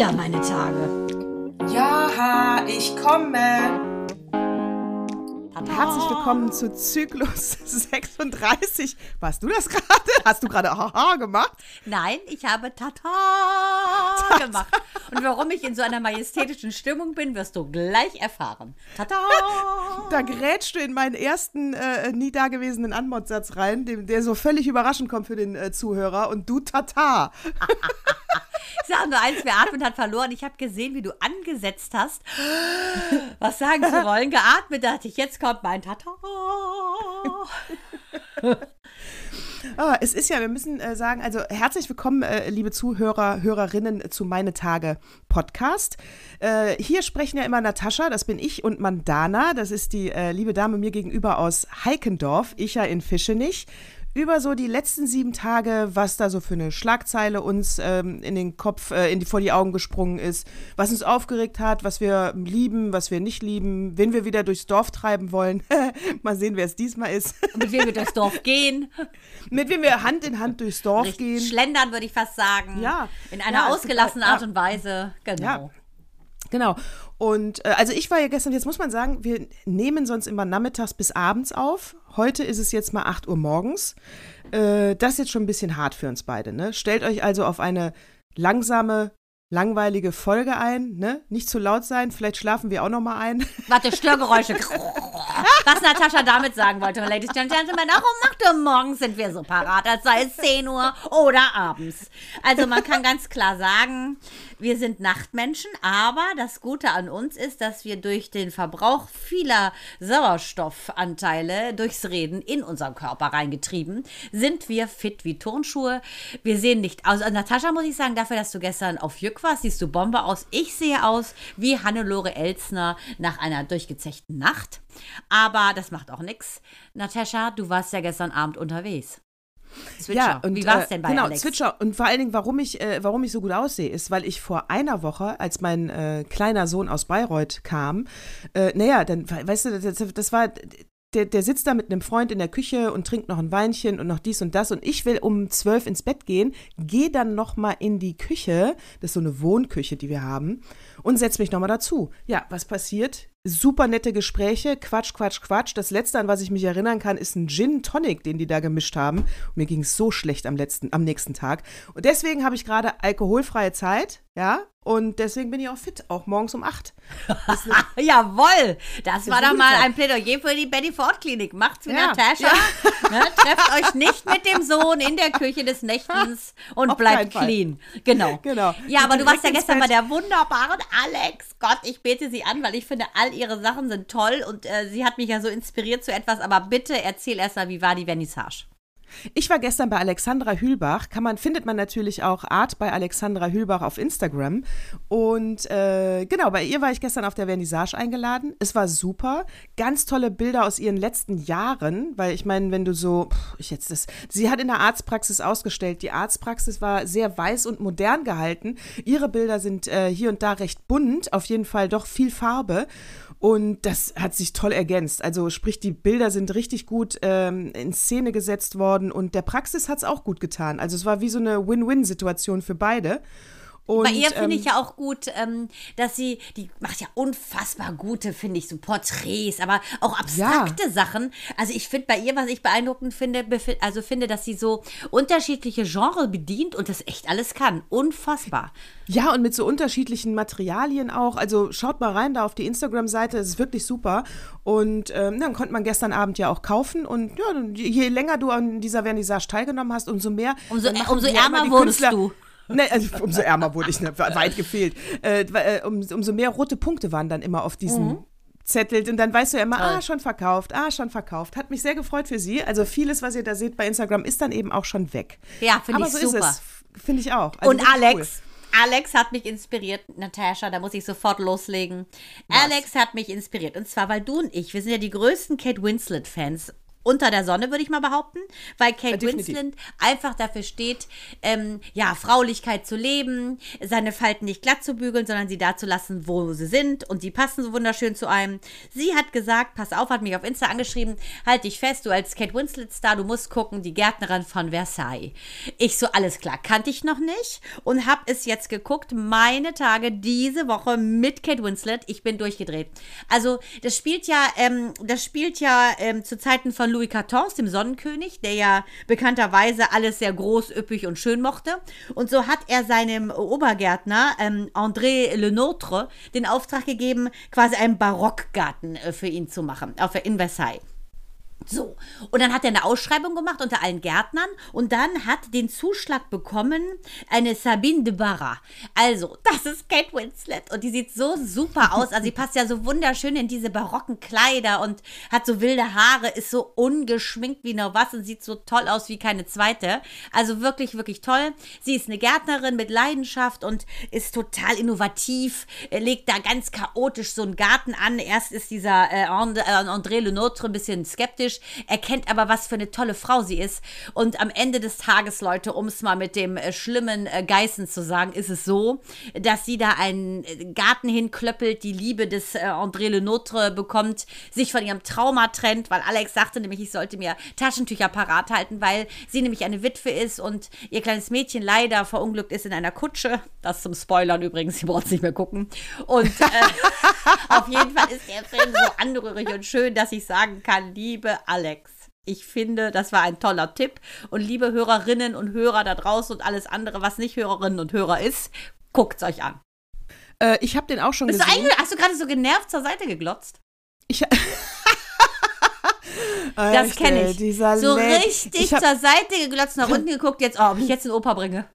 wieder meine Tage. Ja, ich komme. Herzlich willkommen zu Zyklus 36. Warst du das gerade? Hast du gerade Haha gemacht? Nein, ich habe Tata gemacht. Und warum ich in so einer majestätischen Stimmung bin, wirst du gleich erfahren. Tata! Da grätschst du in meinen ersten äh, nie dagewesenen Anmodsatz rein, dem, der so völlig überraschend kommt für den äh, Zuhörer. Und du Tata. Ich sage nur eins, wer atmet, hat verloren. Ich habe gesehen, wie du angesetzt hast, was sagen zu wollen. Geatmet dachte ich, jetzt kommt mein Tata. Ah, es ist ja, wir müssen äh, sagen, also herzlich willkommen, äh, liebe Zuhörer, Hörerinnen zu Meine Tage Podcast. Äh, hier sprechen ja immer Natascha, das bin ich, und Mandana, das ist die äh, liebe Dame mir gegenüber aus Heikendorf, ich ja in Fischenich über so die letzten sieben Tage, was da so für eine Schlagzeile uns ähm, in den Kopf, äh, in die, vor die Augen gesprungen ist, was uns aufgeregt hat, was wir lieben, was wir nicht lieben, wen wir wieder durchs Dorf treiben wollen. Mal sehen, wer es diesmal ist. Mit wem wir durchs Dorf gehen. Mit wem wir Hand in Hand durchs Dorf Richtig gehen. Schlendern, würde ich fast sagen. Ja. In einer Ja, ausgelassenen Art und Weise. Genau. Ja. Genau. Und äh, also ich war ja gestern, jetzt muss man sagen, wir nehmen sonst immer nachmittags bis abends auf. Heute ist es jetzt mal 8 Uhr morgens. Äh, das ist jetzt schon ein bisschen hart für uns beide. Ne? Stellt euch also auf eine langsame, langweilige Folge ein. Ne? Nicht zu laut sein, vielleicht schlafen wir auch noch mal ein. Warte, Störgeräusche. Was Natascha damit sagen wollte, Ladies and Gentlemen, auch um 8 Uhr morgens sind wir so parat, als sei es 10 Uhr oder abends. Also man kann ganz klar sagen, wir sind Nachtmenschen, aber das Gute an uns ist, dass wir durch den Verbrauch vieler Sauerstoffanteile durchs Reden in unseren Körper reingetrieben, sind wir fit wie Turnschuhe. Wir sehen nicht aus. Also Natascha muss ich sagen, dafür, dass du gestern auf Jück warst, siehst du Bombe aus. Ich sehe aus wie Hannelore Elsner nach einer durchgezechten Nacht. Aber das macht auch nichts. Natascha, du warst ja gestern Abend unterwegs. Zwitscher. Wie war es denn bei genau, Alex? Zwitscher. Und vor allen Dingen, warum ich, äh, warum ich so gut aussehe, ist, weil ich vor einer Woche, als mein äh, kleiner Sohn aus Bayreuth kam, äh, naja, dann, weißt du, das, das war, der, der sitzt da mit einem Freund in der Küche und trinkt noch ein Weinchen und noch dies und das und ich will um zwölf ins Bett gehen, gehe dann noch mal in die Küche, das ist so eine Wohnküche, die wir haben, und setze mich noch mal dazu. Ja, was passiert? Super nette Gespräche, Quatsch, Quatsch, Quatsch. Das letzte, an was ich mich erinnern kann, ist ein Gin Tonic, den die da gemischt haben. Und mir ging es so schlecht am letzten, am nächsten Tag. Und deswegen habe ich gerade alkoholfreie Zeit, ja. Und deswegen bin ich auch fit, auch morgens um acht. Jawohl, das war doch mal Zeit. ein Plädoyer für die Betty Ford Klinik. Macht's wie Ja, Natascha. Ne, trefft euch nicht mit dem Sohn in der Küche des Nächtens und Auf bleibt Fall. clean. Genau. Genau. Ja, aber du warst ja gestern bei Bett. der wunderbaren Alex. Gott, ich bete sie an, weil ich finde, all ihre Sachen sind toll und äh, sie hat mich ja so inspiriert zu etwas. Aber bitte erzähl erst mal, wie war die Vernissage? Ich war gestern bei Alexandra Hülbach. Kann man, findet man natürlich auch Art bei Alexandra Hülbach auf Instagram. Und äh, genau, bei ihr war ich gestern auf der Vernissage eingeladen. Es war super. Ganz tolle Bilder aus ihren letzten Jahren, weil ich meine, wenn du so, ich jetzt das, sie hat in der Arztpraxis ausgestellt. Die Arztpraxis war sehr weiß und modern gehalten. Ihre Bilder sind äh, hier und da recht bunt, auf jeden Fall doch viel Farbe. Und das hat sich toll ergänzt. Also sprich, die Bilder sind richtig gut ähm, in Szene gesetzt worden und der Praxis hat es auch gut getan. Also es war wie so eine Win-Win-Situation für beide. Und, Bei ihr finde ähm, ich ja auch gut, ähm, dass sie, die macht ja unfassbar gute, finde ich, so Porträts, aber auch abstrakte Sachen. Also ich finde bei ihr, was ich beeindruckend finde, also finde, dass sie so unterschiedliche Genres bedient und das echt alles kann. Unfassbar. Ja, und mit so unterschiedlichen Materialien auch. Also schaut mal rein da auf die Instagram-Seite, es ist wirklich super. Und ähm, dann konnte man gestern Abend ja auch kaufen. Und ja, je länger du an dieser Vernissage teilgenommen hast, umso mehr. Umso- umso ja ärmer wurdest Künstler- du. Ne, also umso ärmer wurde ich, ne, weit gefehlt. Äh, äh, um, umso mehr rote Punkte waren dann immer auf diesen Mhm. Zettel. Und dann weißt du ja immer, ah, schon verkauft, ah, schon verkauft. Hat mich sehr gefreut für sie. Also vieles, was ihr da seht bei Instagram, ist dann eben auch schon weg. Ja, finde ich so super. Finde ich auch. Also und Alex. Alex hat mich inspiriert, Natascha, da muss ich sofort loslegen. Alex hat mich inspiriert. Und zwar, weil du und ich, wir sind ja die größten Kate Winslet-Fans unter der Sonne, würde ich mal behaupten, weil Kate definitiv. Winslet einfach dafür steht, ähm, ja, Fraulichkeit zu leben, seine Falten nicht glatt zu bügeln, sondern sie da zu lassen, wo sie sind und die passen so wunderschön zu einem. Sie hat gesagt, pass auf, hat mich auf Insta angeschrieben, halt dich fest, du als Kate Winslet-Star, du musst gucken, die Gärtnerin von Versailles. Ich so, alles klar, kannte ich noch nicht und hab es jetzt geguckt, meine Tage diese Woche mit Kate Winslet, ich bin durchgedreht. Also, das spielt ja, ähm, das spielt ja ähm, zu Zeiten von Louis XIV, dem Sonnenkönig, der ja bekannterweise alles sehr groß, üppig und schön mochte. Und so hat er seinem Obergärtner, ähm, André Lenôtre, den Auftrag gegeben, quasi einen Barockgarten äh, für ihn zu machen, auf, in Versailles. So, und dann hat er eine Ausschreibung gemacht unter allen Gärtnern und dann hat den Zuschlag bekommen eine Sabine de Barra. Also, das ist Kate Winslet und die sieht so super aus. Also, sie passt ja so wunderschön in diese barocken Kleider und hat so wilde Haare, ist so ungeschminkt wie noch was und sieht so toll aus wie keine zweite. Also, wirklich, wirklich toll. Sie ist eine Gärtnerin mit Leidenschaft und ist total innovativ, äh, legt da ganz chaotisch so einen Garten an. Erst ist dieser äh, äh, André Lenôtre ein bisschen skeptisch, erkennt aber, was für eine tolle Frau sie ist. Und am Ende des Tages, Leute, um es mal mit dem äh, schlimmen äh, Geißen zu sagen, ist es so, dass sie da einen äh, Garten hinklöppelt, die Liebe des äh, André Lenôtre bekommt, sich von ihrem Trauma trennt, weil Alex sagte nämlich, ich sollte mir Taschentücher parat halten, weil sie nämlich eine Witwe ist und ihr kleines Mädchen leider verunglückt ist in einer Kutsche. Das zum Spoilern übrigens, sie braucht es nicht mehr gucken. Und äh, auf jeden Fall ist der Film so anrührig und schön, dass ich sagen kann, liebe Alex. Ich finde, das war ein toller Tipp. Und liebe Hörerinnen und Hörer da draußen und alles andere, was nicht Hörerinnen und Hörer ist, guckt's euch an. Äh, ich habe den auch schon Bist du gesehen. eigentlich, hast du gerade so genervt zur Seite geglotzt? Ich, Das kenne ich. So richtig Ich hab, zur Seite geglotzt, nach unten geguckt, jetzt, oh, ob ich jetzt in Oper bringe.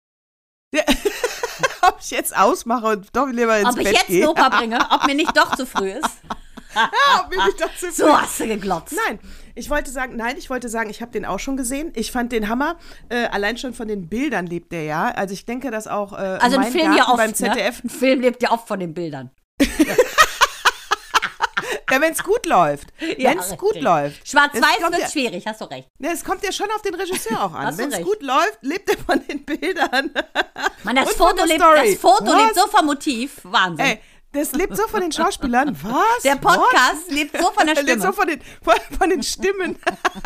ob ich jetzt ausmache und doch lieber ins Ob ich Bett jetzt in gehe. Oper bringe, ob mir nicht doch zu früh ist. ob mir nicht dazu So hast du geglotzt. Nein, ich wollte sagen, nein, ich wollte sagen, ich habe den auch schon gesehen. Ich fand den Hammer. Äh, allein schon von den Bildern lebt der ja. Also ich denke, dass auch äh, Also ein Film ja Garten oft, beim ZDF, Ne? Ein Film lebt ja oft von den Bildern. ja, wenn es gut läuft, Ja, wenn es gut läuft. Schwarz-Weiß wird ja- schwierig, hast du recht. Ja, es kommt ja schon auf den Regisseur auch an. Wenn es gut läuft, lebt er von den Bildern. Man, das Foto, lebt, das Foto lebt so vom Motiv. Wahnsinn. Ey, das lebt so von den Schauspielern. Was? Der Podcast lebt so von der Der lebt so Stimme. von den, von, von den Stimmen.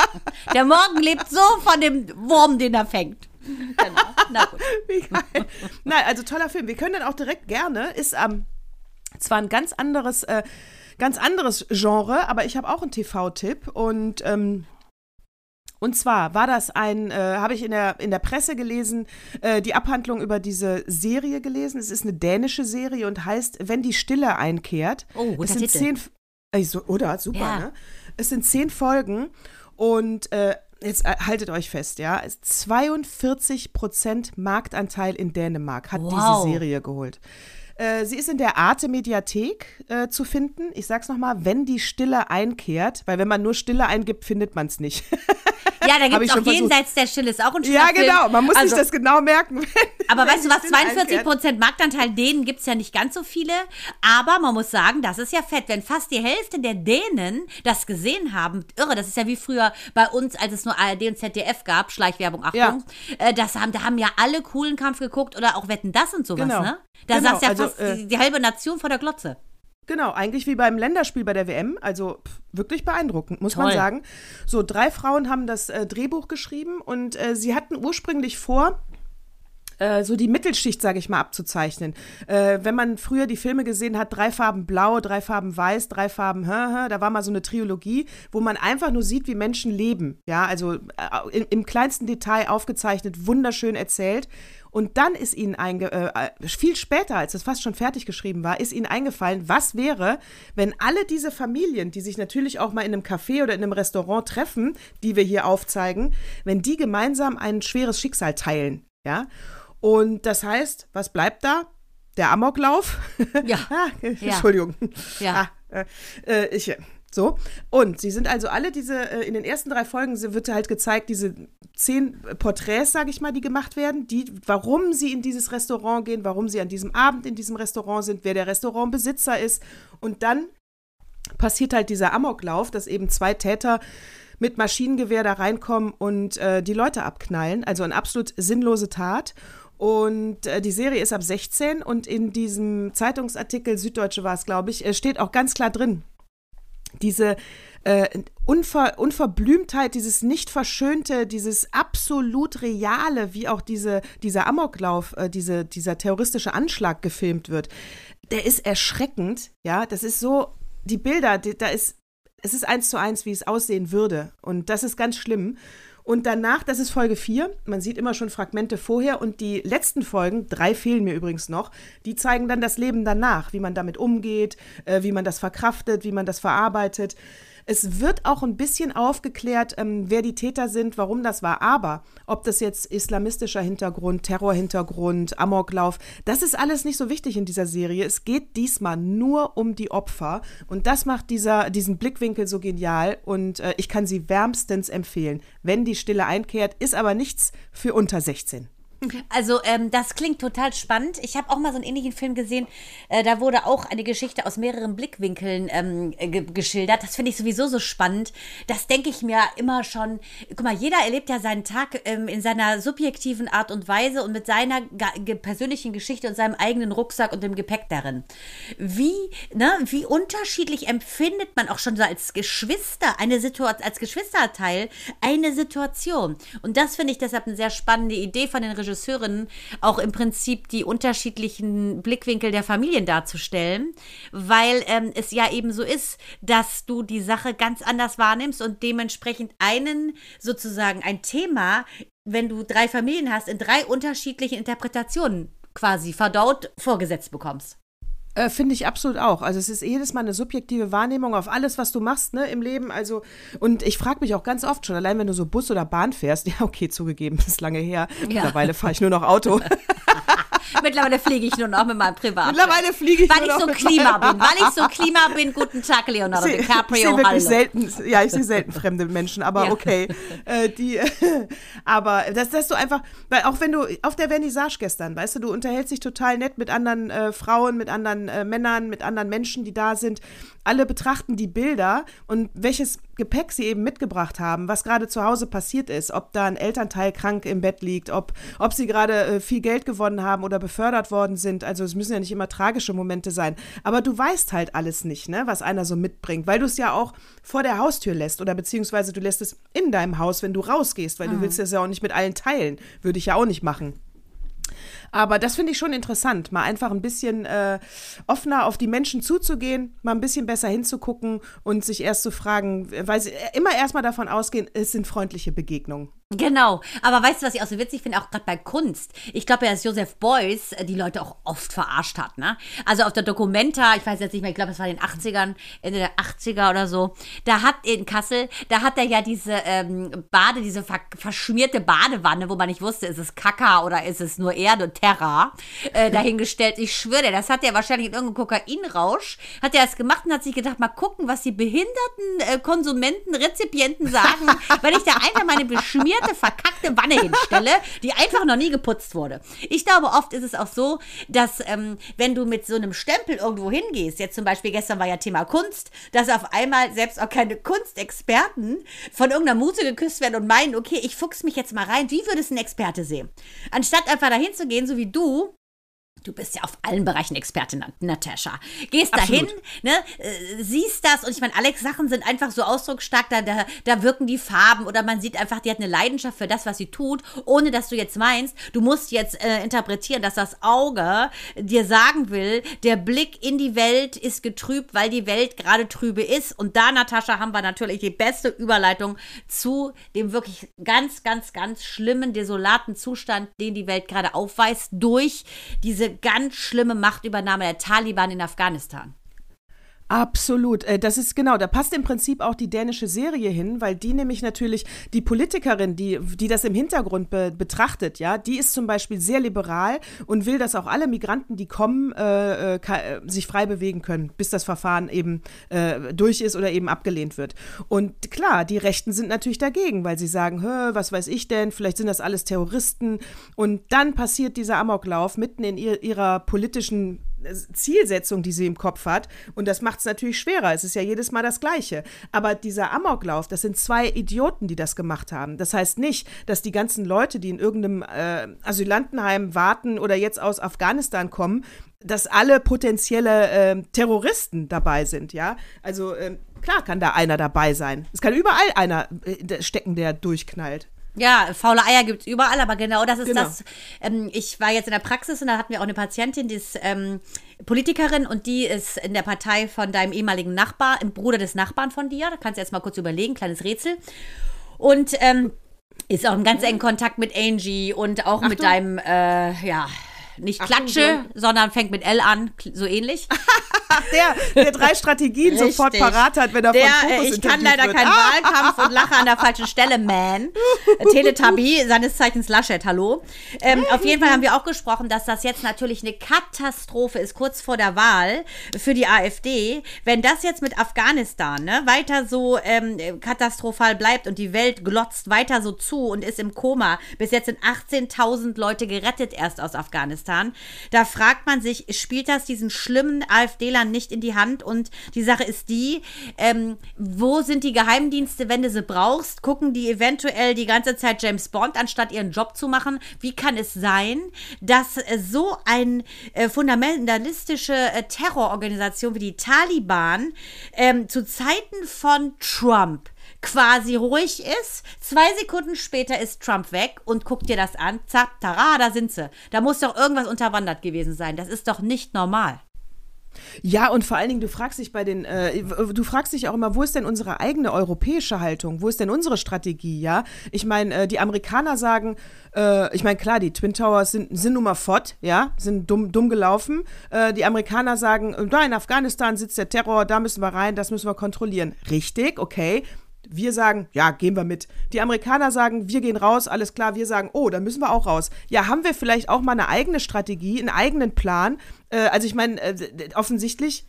Der Morgen lebt so von dem Wurm, den er fängt. Genau. Na gut. Wie geil. Nein, also toller Film. Wir können den auch direkt gerne. Ist ähm, zwar ein ganz anderes, äh, ganz anderes Genre, aber ich habe auch einen TV-Tipp und ähm, und zwar war das ein, äh, habe ich in der, in der Presse gelesen, äh, die Abhandlung über diese Serie gelesen. Es ist eine dänische Serie und heißt Wenn die Stille einkehrt. Oh, guter es sind Titel. zehn, äh, so, oder? Super, Ja. ne? Es sind zehn Folgen und äh, jetzt äh, haltet euch fest, ja. Es- 42% Marktanteil in Dänemark hat Wow. diese Serie geholt. Äh, Sie ist in der Arte Mediathek äh, zu finden. Ich sag's nochmal, wenn die Stille einkehrt, weil wenn man nur Stille eingibt, findet man es nicht. Ja, da gibt es auch jenseits der Stille, ist auch ein schöner ja, Film. genau. Man muss also, sich das genau merken. Aber weißt du was, Stille 42 einkehrt. Prozent Marktanteil, denen gibt es ja nicht ganz so viele. Aber man muss sagen, das ist ja fett. Wenn fast die Hälfte der Dänen das gesehen haben, irre, das ist ja wie früher bei uns, als es nur ARD und ZDF gab, Schleichwerbung, Achtung. Äh, das haben, da haben ja alle coolen Kampf geguckt oder auch Wetten, das und sowas, Genau. ne? Da Genau, saß ja also, fast äh, die, die halbe Nation vor der Glotze. Genau, eigentlich wie beim Länderspiel bei der WM. Also pff, wirklich beeindruckend, muss man Toll. sagen. So, drei Frauen haben das äh, Drehbuch geschrieben und äh, sie hatten ursprünglich vor, äh, so die Mittelschicht, sage ich mal, abzuzeichnen. Äh, wenn man früher die Filme gesehen hat, drei Farben blau, drei Farben weiß, drei Farben, hä, hä, da war mal so eine Trilogie, wo man einfach nur sieht, wie Menschen leben. Ja, also äh, im, im kleinsten Detail aufgezeichnet, wunderschön erzählt. Und dann ist ihnen einge äh, viel später, als es fast schon fertig geschrieben war, ist ihnen eingefallen, was wäre, wenn alle diese Familien, die sich natürlich auch mal in einem Café oder in einem Restaurant treffen, die wir hier aufzeigen, wenn die gemeinsam ein schweres Schicksal teilen, ja? Und das heißt, was bleibt da? Der Amoklauf. Ja. ah, Entschuldigung. Ja. Ah, äh, äh, ich, so. Und sie sind also alle diese, äh, in den ersten drei Folgen wird halt gezeigt, diese zehn Porträts, sage ich mal, die gemacht werden, die, warum sie in dieses Restaurant gehen, warum sie an diesem Abend in diesem Restaurant sind, wer der Restaurantbesitzer ist. Und dann passiert halt dieser Amoklauf, dass eben zwei Täter mit Maschinengewehr da reinkommen und äh, die Leute abknallen. Also eine absolut sinnlose Tat. Und äh, die Serie ist ab 16 und in diesem Zeitungsartikel, Süddeutsche war es, glaube ich, äh, steht auch ganz klar drin, diese äh, Unver Unverblümtheit, dieses nicht verschönte, dieses absolut reale, wie auch diese, dieser Amoklauf, äh, diese, dieser terroristische Anschlag gefilmt wird, der ist erschreckend. Ja, das ist so, die Bilder, die, da ist, es ist eins zu eins, wie es aussehen würde. Und das ist ganz schlimm. Und danach, das ist Folge 4, man sieht immer schon Fragmente vorher und die letzten Folgen, drei fehlen mir übrigens noch, die zeigen dann das Leben danach, wie man damit umgeht, äh, wie man das verkraftet, wie man das verarbeitet. Es wird auch ein bisschen aufgeklärt, ähm, wer die Täter sind, warum das war. Aber ob das jetzt islamistischer Hintergrund, Terrorhintergrund, Amoklauf, das ist alles nicht so wichtig in dieser Serie. Es geht diesmal nur um die Opfer. Und das macht dieser, diesen Blickwinkel so genial. Und äh, ich kann sie wärmstens empfehlen. Wenn die Stille einkehrt, ist aber nichts für unter 16. Also ähm, das klingt total spannend. Ich habe auch mal so einen ähnlichen Film gesehen. Äh, da wurde auch eine Geschichte aus mehreren Blickwinkeln ähm, ge geschildert. Das finde ich sowieso so spannend. Das denke ich mir immer schon. Guck mal, jeder erlebt ja seinen Tag ähm, in seiner subjektiven Art und Weise und mit seiner persönlichen Geschichte und seinem eigenen Rucksack und dem Gepäck darin. Wie, ne, wie unterschiedlich empfindet man auch schon so als Geschwister, eine Situation, als Geschwisterteil eine Situation. Und das finde ich deshalb eine sehr spannende Idee von den Regisseuren Regisseurinnen auch im Prinzip die unterschiedlichen Blickwinkel der Familien darzustellen, weil ähm, es ja eben so ist, dass du die Sache ganz anders wahrnimmst und dementsprechend einen sozusagen ein Thema, wenn du drei Familien hast, in drei unterschiedlichen Interpretationen quasi verdaut vorgesetzt bekommst. Äh, Finde ich absolut auch. Also es ist jedes Mal eine subjektive Wahrnehmung auf alles, was du machst, ne, im Leben. Also, und ich frage mich auch ganz oft schon, allein wenn du so Bus oder Bahn fährst, ja, okay, zugegeben, ist lange her. Ja. Mittlerweile fahre ich nur noch Auto. Mittlerweile fliege ich nur noch mit meinem Privat. Mittlerweile fliege ich weil nur ich so Klima bin. Weil ich so Klima bin. Guten Tag, Leonardo ich DiCaprio. Ich sehe wirklich selten, ja, ich sehe selten fremde Menschen, aber ja. okay. Äh, die, aber das, dass du einfach, weil auch wenn du auf der Vernissage gestern, weißt du, du unterhältst dich total nett mit anderen äh, Frauen, mit anderen äh, Männern, mit anderen Menschen, die da sind. Alle betrachten die Bilder und welches Gepäck sie eben mitgebracht haben, was gerade zu Hause passiert ist, ob da ein Elternteil krank im Bett liegt, ob, ob sie gerade äh, viel Geld gewonnen haben oder befördert worden sind. Also es müssen ja nicht immer tragische Momente sein. Aber du weißt halt alles nicht, ne, was einer so mitbringt, weil du es ja auch vor der Haustür lässt oder beziehungsweise du lässt es in deinem Haus, wenn du rausgehst, weil mhm. du willst es ja auch nicht mit allen teilen. Würde ich ja auch nicht machen. Aber das finde ich schon interessant, mal einfach ein bisschen äh, offener auf die Menschen zuzugehen, mal ein bisschen besser hinzugucken und sich erst zu fragen, weil sie immer erstmal davon ausgehen, es sind freundliche Begegnungen. Genau, aber weißt du, was ich auch so witzig finde, auch gerade bei Kunst? Ich glaube ja, dass Joseph Beuys äh, die Leute auch oft verarscht hat, ne? Also auf der Documenta, ich weiß jetzt nicht mehr, ich glaube, es war in den 80ern, Ende der 80er oder so, da hat in Kassel, da hat er ja diese ähm, Bade, diese ver verschmierte Badewanne, wo man nicht wusste, ist es Kaka oder ist es nur Erde und Terra, äh, dahingestellt. Ich schwöre dir, das hat er wahrscheinlich in irgendeinem Kokainrausch, hat er das gemacht und hat sich gedacht, mal gucken, was die behinderten äh, Konsumenten, Rezipienten sagen, wenn ich da einfach meine beschmierte beschmierte, verkackte Wanne hinstelle, die einfach noch nie geputzt wurde. Ich glaube, oft ist es auch so, dass ähm, wenn du mit so einem Stempel irgendwo hingehst, jetzt zum Beispiel gestern war ja Thema Kunst, dass auf einmal selbst auch keine Kunstexperten von irgendeiner Muse geküsst werden und meinen, okay, ich fuchs mich jetzt mal rein, wie würde es ein Experte sehen? Anstatt einfach dahin zu gehen, so wie du, Du bist ja auf allen Bereichen Expertin, Natascha. Gehst dahin, ne, äh, siehst das und ich meine, Alex Sachen sind einfach so ausdrucksstark, da, da, da wirken die Farben oder man sieht einfach, die hat eine Leidenschaft für das, was sie tut, ohne dass du jetzt meinst, du musst jetzt äh, interpretieren, dass das Auge dir sagen will, der Blick in die Welt ist getrübt, weil die Welt gerade trübe ist. Und da, Natascha, haben wir natürlich die beste Überleitung zu dem wirklich ganz, ganz, ganz schlimmen, desolaten Zustand, den die Welt gerade aufweist durch diese ganz schlimme Machtübernahme der Taliban in Afghanistan. Absolut. Äh, das ist genau, da passt im Prinzip auch die dänische Serie hin, weil die nämlich natürlich die Politikerin, die, die das im Hintergrund be betrachtet, ja, die ist zum Beispiel sehr liberal und will, dass auch alle Migranten, die kommen, äh, äh, sich frei bewegen können, bis das Verfahren eben äh, durch ist oder eben abgelehnt wird. Und klar, die Rechten sind natürlich dagegen, weil sie sagen, was weiß ich denn, vielleicht sind das alles Terroristen. Und dann passiert dieser Amoklauf mitten in ihr, ihrer politischen Zielsetzung, die sie im Kopf hat. Und das macht es natürlich schwerer. Es ist ja jedes Mal das Gleiche. Aber dieser Amoklauf, das sind zwei Idioten, die das gemacht haben. Das heißt nicht, dass die ganzen Leute, die in irgendeinem äh, Asylantenheim warten oder jetzt aus Afghanistan kommen, dass alle potenzielle äh, Terroristen dabei sind, ja. Also äh, klar kann da einer dabei sein. Es kann überall einer äh, stecken, der durchknallt. Ja, faule Eier gibt es überall, aber genau das ist Genau. das. Ähm, ich war jetzt in der Praxis und da hatten wir auch eine Patientin, die ist ähm, Politikerin und die ist in der Partei von deinem ehemaligen Nachbar, im Bruder des Nachbarn von dir. Da kannst du jetzt mal kurz überlegen, kleines Rätsel. Und ähm, ist auch im ganz engen Kontakt mit Angie und auch mit deinem, äh, ja, nicht Achtung, Klatsche, sondern fängt mit L an, so ähnlich. Der, der drei Strategien sofort Richtig. parat hat, wenn er Der, von äh, Fokus ich kann leider wird. keinen Ah, Wahlkampf und lache an der falschen Stelle, man. Teletubby, seines Zeichens Laschet, hallo. Ähm, auf jeden Fall haben wir auch gesprochen, dass das jetzt natürlich eine Katastrophe ist, kurz vor der Wahl für die AfD. Wenn das jetzt mit Afghanistan ne, weiter so ähm, katastrophal bleibt und die Welt glotzt weiter so zu und ist im Koma, bis jetzt sind 18.000 Leute gerettet erst aus Afghanistan, da fragt man sich, spielt das diesen schlimmen AfD-Lern nicht in die Hand? Und die Sache ist die, ähm, wo sind die Geheimdienste, wenn du sie brauchst? Gucken die eventuell die ganze Zeit James Bond, anstatt ihren Job zu machen? Wie kann es sein, dass äh, so ein äh, fundamentalistische äh, Terrororganisation wie die Taliban ähm, zu Zeiten von Trump quasi ruhig ist. Zwei Sekunden später ist Trump weg und guck dir das an. Zack, tara, da sind sie. Da muss doch irgendwas unterwandert gewesen sein. Das ist doch nicht normal. Ja, und vor allen Dingen, du fragst dich bei den, äh, du fragst dich auch immer, wo ist denn unsere eigene europäische Haltung? Wo ist denn unsere Strategie, ja? Ich meine, äh, die Amerikaner sagen, äh, ich meine, klar, die Twin Towers sind, sind nun mal fort, ja, sind dumm, dumm gelaufen. Äh, die Amerikaner sagen, äh, da in Afghanistan sitzt der Terror, da müssen wir rein, das müssen wir kontrollieren. Richtig, okay. Wir sagen, ja, gehen wir mit. Die Amerikaner sagen, wir gehen raus, alles klar. Wir sagen, oh, da müssen wir auch raus. Ja, haben wir vielleicht auch mal eine eigene Strategie, einen eigenen Plan? Äh, also ich meine, äh, offensichtlich,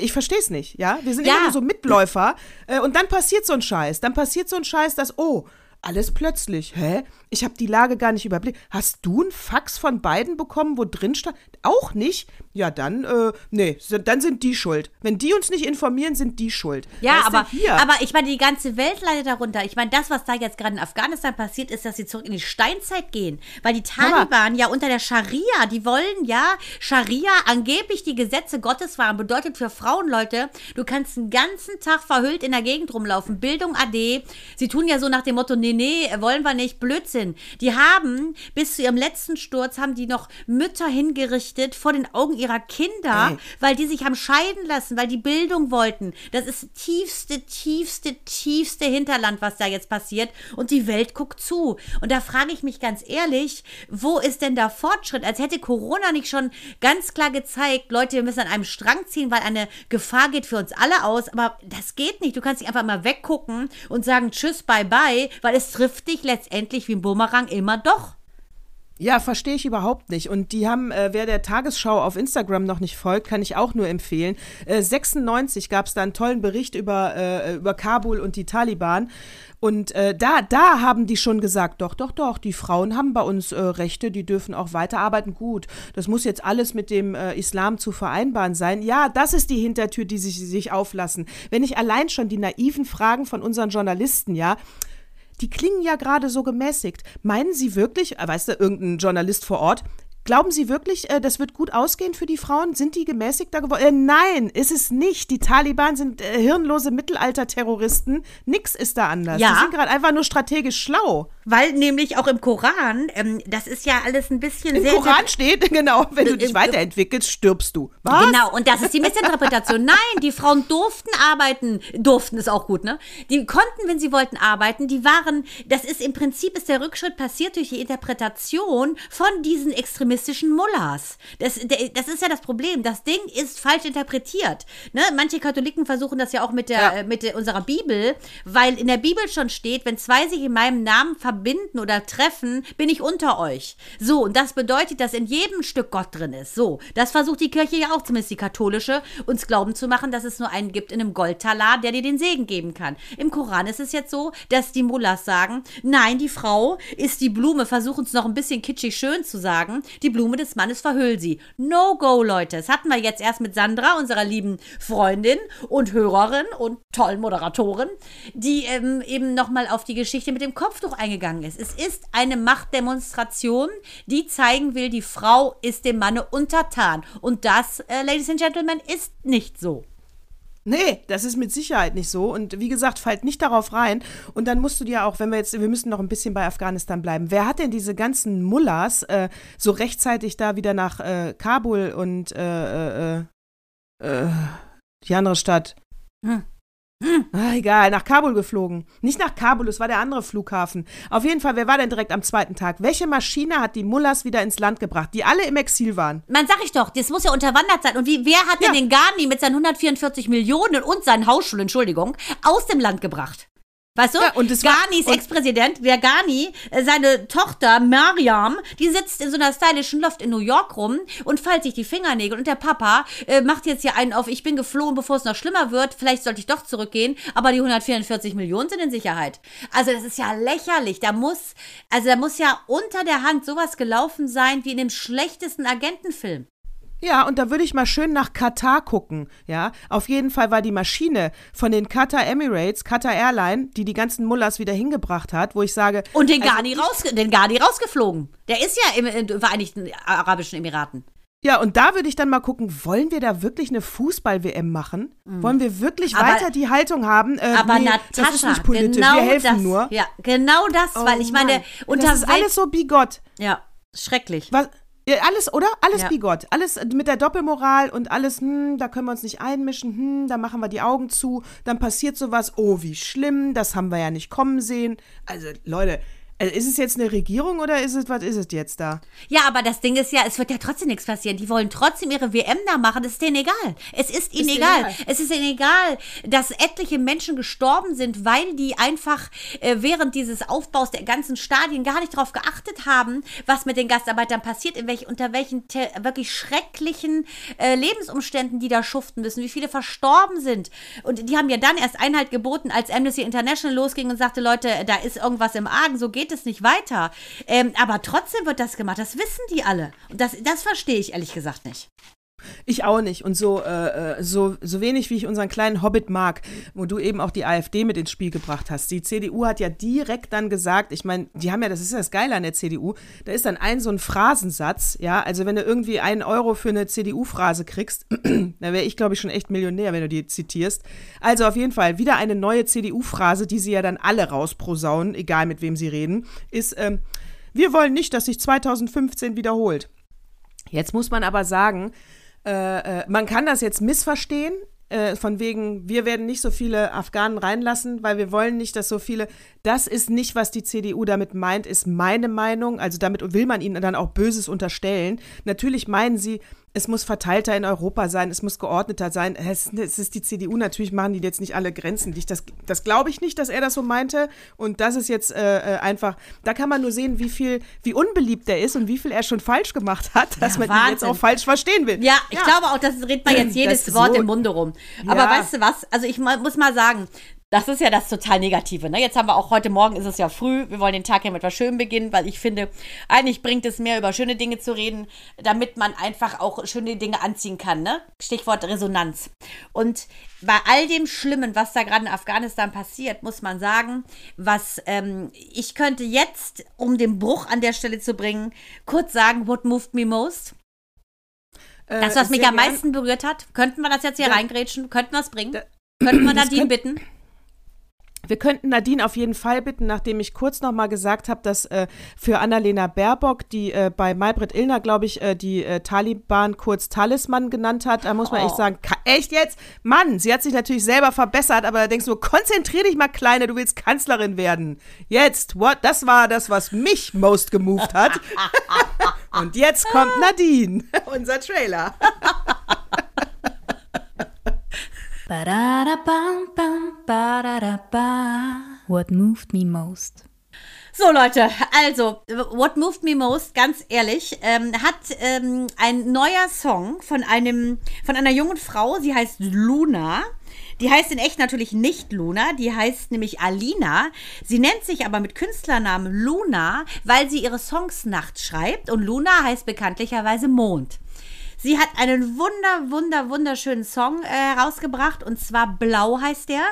ich verstehe es nicht, ja? Wir sind Ja. immer nur so Mitläufer äh, und dann passiert so ein Scheiß. Dann passiert so ein Scheiß, dass, oh, alles plötzlich, hä? Ich habe die Lage gar nicht überblickt. Hast du ein Fax von beiden bekommen, wo drin stand? Auch nicht? Ja, dann, äh, nee, dann sind die schuld. Wenn die uns nicht informieren, sind die schuld. Ja, aber, hier. aber ich meine, die ganze Welt leidet darunter. Ich meine, das, was da jetzt gerade in Afghanistan passiert, ist, dass sie zurück in die Steinzeit gehen. Weil die Taliban ja unter der Scharia, die wollen ja Scharia angeblich die Gesetze Gottes waren. Bedeutet für Frauen, Leute, du kannst den ganzen Tag verhüllt in der Gegend rumlaufen. Bildung AD. Sie tun ja so nach dem Motto, nee, nee, wollen wir nicht. Blödsinn. Die haben bis zu ihrem letzten Sturz, haben die noch Mütter hingerichtet vor den Augen ihrer Kinder, Ey. weil die sich haben scheiden lassen, weil die Bildung wollten. Das ist tiefste, tiefste, tiefste Hinterland, was da jetzt passiert. Und die Welt guckt zu. Und da frage ich mich ganz ehrlich, wo ist denn der Fortschritt? Als hätte Corona nicht schon ganz klar gezeigt, Leute, wir müssen an einem Strang ziehen, weil eine Gefahr geht für uns alle aus. Aber das geht nicht. Du kannst nicht einfach mal weggucken und sagen Tschüss, bye bye, weil es trifft dich letztendlich wie ein Bumerang immer doch. Ja, verstehe ich überhaupt nicht. Und die haben, äh, wer der Tagesschau auf Instagram noch nicht folgt, kann ich auch nur empfehlen. Äh, 96 gab es da einen tollen Bericht über, äh, über Kabul und die Taliban. Und äh, da, da haben die schon gesagt, doch, doch, doch, die Frauen haben bei uns äh, Rechte, die dürfen auch weiterarbeiten. Gut, das muss jetzt alles mit dem äh, Islam zu vereinbaren sein. Ja, das ist die Hintertür, die sich, sich auflassen. Wenn ich allein schon die naiven Fragen von unseren Journalisten, ja, die klingen ja gerade so gemäßigt. Meinen Sie wirklich, äh, weißt du, irgendein Journalist vor Ort, glauben Sie wirklich, äh, das wird gut ausgehen für die Frauen? Sind die gemäßigter geworden? Äh, nein, ist es nicht. Die Taliban sind äh, hirnlose Mittelalter-Terroristen. Nix ist da anders. Ja. Die sind gerade einfach nur strategisch schlau. Weil nämlich auch im Koran, ähm, das ist ja alles ein bisschen Im sehr. Koran steht, genau, wenn du dich weiterentwickelst, stirbst du. Was? Genau, und das ist die Missinterpretation. Nein, die Frauen durften arbeiten. Durften ist auch gut, ne? Die konnten, wenn sie wollten, arbeiten. Die waren, das ist im Prinzip, ist der Rückschritt passiert durch die Interpretation von diesen extremistischen Mullahs. Das, das ist ja das Problem. Das Ding ist falsch interpretiert. Ne? Manche Katholiken versuchen das ja auch mit, der, Ja. äh, mit der, unserer Bibel, weil in der Bibel schon steht, wenn zwei sich in meinem Namen verbinden oder treffen, bin ich unter euch. So, und das bedeutet, dass in jedem Stück Gott drin ist. So, das versucht die Kirche ja auch, zumindest die katholische, uns glauben zu machen, dass es nur einen gibt in einem Goldtalar, der dir den Segen geben kann. Im Koran ist es jetzt so, dass die Mullahs sagen, nein, die Frau ist die Blume, versuchen es noch ein bisschen kitschig schön zu sagen. Die Blume des Mannes, verhüll sie. No go, Leute. Das hatten wir jetzt erst mit Sandra, unserer lieben Freundin und Hörerin und tollen Moderatorin, die ähm, eben nochmal auf die Geschichte mit dem Kopftuch eingegangen ist. Es ist eine Machtdemonstration, die zeigen will, die Frau ist dem Manne untertan. Und das, äh, Ladies and Gentlemen, ist nicht so. Nee, das ist mit Sicherheit nicht so. Und wie gesagt, fallt nicht darauf rein. Und dann musst du dir auch, wenn wir jetzt, wir müssen noch ein bisschen bei Afghanistan bleiben. Wer hat denn diese ganzen Mullahs äh, so rechtzeitig da wieder nach äh, Kabul und äh, äh, äh, die andere Stadt? Hm. Ah, egal, nach Kabul geflogen. Nicht nach Kabul, es war der andere Flughafen. Auf jeden Fall, wer war denn direkt am zweiten Tag? Welche Maschine hat die Mullahs wieder ins Land gebracht, die alle im Exil waren? Man sag ich doch, das muss ja unterwandert sein. Und wie, wer hat denn Ja. den Ghani mit seinen 144 Millionen und seinen Hausschulen, Entschuldigung, aus dem Land gebracht? Weißt du? Ja, und es und- Ex-Präsident, der Ghani, äh, seine Tochter Mariam, die sitzt in so einer stylischen Loft in New York rum und fallt sich die Fingernägel. Und der Papa äh, macht jetzt hier einen auf, ich bin geflohen, bevor es noch schlimmer wird. Vielleicht sollte ich doch zurückgehen. Aber die 144 Millionen sind in Sicherheit. Also das ist ja lächerlich. Da muss, also da muss ja unter der Hand sowas gelaufen sein wie in dem schlechtesten Agentenfilm. Ja, und da würde ich mal schön nach Katar gucken. Ja, auf jeden Fall war die Maschine von den Qatar Emirates, Qatar Airline, die die ganzen Mullahs wieder hingebracht hat, wo ich sage. Und den also Ghani, den Ghani rausgeflogen. Der ist ja im, in den Vereinigten Arabischen Emiraten. Ja, und da würde ich dann mal gucken, wollen wir da wirklich eine Fußball-WM machen? Wollen wir wirklich Mhm. Aber- weiter die Haltung haben? Äh, Aber nee, Natascha, das ist nicht politisch, genau wir helfen das, nur. Ja, genau das, Oh weil ich meine, Mann. das ist alles so bigott. Ja, schrecklich. Was, ja, alles, oder? Alles Ja. bigott. Alles mit der Doppelmoral und alles, hm, da können wir uns nicht einmischen, hm, da machen wir die Augen zu, dann passiert sowas, oh, wie schlimm, das haben wir ja nicht kommen sehen. Also, Leute, also ist es jetzt eine Regierung oder ist es, was ist es jetzt da? Ja, aber das Ding ist ja, es wird ja trotzdem nichts passieren. Die wollen trotzdem ihre WM da machen. Das ist denen egal. Es ist ihnen Ist egal. egal. Es ist ihnen egal, dass etliche Menschen gestorben sind, weil die einfach äh, während dieses Aufbaus der ganzen Stadien gar nicht darauf geachtet haben, was mit den Gastarbeitern passiert, in welch, unter welchen wirklich schrecklichen äh, Lebensumständen die da schuften müssen, wie viele verstorben sind. Und die haben ja dann erst Einhalt geboten, als Amnesty International losging und sagte, Leute, da ist irgendwas im Argen, so geht es nicht weiter. Ähm, aber trotzdem wird das gemacht, das wissen die alle. Und das, das verstehe ich ehrlich gesagt nicht. Ich auch nicht. Und so, äh, äh, so, so wenig, wie ich unseren kleinen Hobbit mag, wo du eben auch die AfD mit ins Spiel gebracht hast. Die CDU hat ja direkt dann gesagt, ich meine, die haben ja, das ist ja das Geile an der CDU, da ist dann ein so ein Phrasensatz, ja, also wenn du irgendwie einen Euro für eine CDU-Phrase kriegst, dann wäre ich, glaube ich, schon echt Millionär, wenn du die zitierst. Also auf jeden Fall, wieder eine neue CDU-Phrase, die sie ja dann alle rausprosaunen, egal mit wem sie reden, ist, ähm, wir wollen nicht, dass sich 2015 wiederholt. Jetzt muss man aber sagen, äh, äh, man kann das jetzt missverstehen, äh, von wegen, wir werden nicht so viele Afghanen reinlassen, weil wir wollen nicht, dass so viele. Das ist nicht, was die CDU damit meint, ist meine Meinung. Also damit will man ihnen dann auch Böses unterstellen. Natürlich meinen sie, es muss verteilter in Europa sein, es muss geordneter sein. Es, es ist die CDU, natürlich machen die jetzt nicht alle Grenzen dicht. Das, das glaube ich nicht, dass er das so meinte. Und das ist jetzt äh, äh, einfach, da kann man nur sehen, wie viel, wie unbeliebt er ist und wie viel er schon falsch gemacht hat, dass Ja, man ihn jetzt Wahnsinn. auch falsch verstehen will. Ja, ich glaube auch, das redet man jetzt jedes Das Wort so- im Munde rum. Aber Ja. weißt du was? Also ich muss mal sagen, das ist ja das total Negative. Ne? Jetzt haben wir auch heute Morgen ist es ja früh. Wir wollen den Tag ja mit was Schönem beginnen, weil ich finde, eigentlich bringt es mehr über schöne Dinge zu reden, damit man einfach auch schöne Dinge anziehen kann. Ne? Stichwort Resonanz. Und bei all dem Schlimmen, was da gerade in Afghanistan passiert, muss man sagen, was ähm, ich könnte jetzt, um den Bruch an der Stelle zu bringen, kurz sagen, what moved me most? Äh, Das, was mich am meisten berührt hat, könnten wir das jetzt hier Ja. reingrätschen? Könnten wir es bringen? Da- könnten wir Nadine könnt- bitten? Wir könnten Nadine auf jeden Fall bitten, nachdem ich kurz noch mal gesagt habe, dass äh, für Annalena Baerbock, die äh, bei Maybrit Illner, glaube ich, äh, die äh, Taliban kurz Talisman genannt hat, da muss man Oh. echt sagen, echt jetzt? Mann, sie hat sich natürlich selber verbessert, aber da denkst du, konzentrier dich mal, Kleine, du willst Kanzlerin werden. Jetzt, what? Das war das, was mich most gemoved hat. Und jetzt kommt Nadine, unser Trailer. What moved me most? So, Leute, also, What Moved Me Most, ganz ehrlich, ähm, hat ähm, ein neuer Song von einem, von einer jungen Frau, sie heißt Luna. Die heißt in echt natürlich nicht Luna, die heißt nämlich Alina. Sie nennt sich aber mit Künstlernamen Luna, weil sie ihre Songs nachts schreibt und Luna heißt bekanntlicherweise Mond. Sie hat einen wunder, wunder, wunderschönen Song äh, rausgebracht. Und zwar Blau heißt der.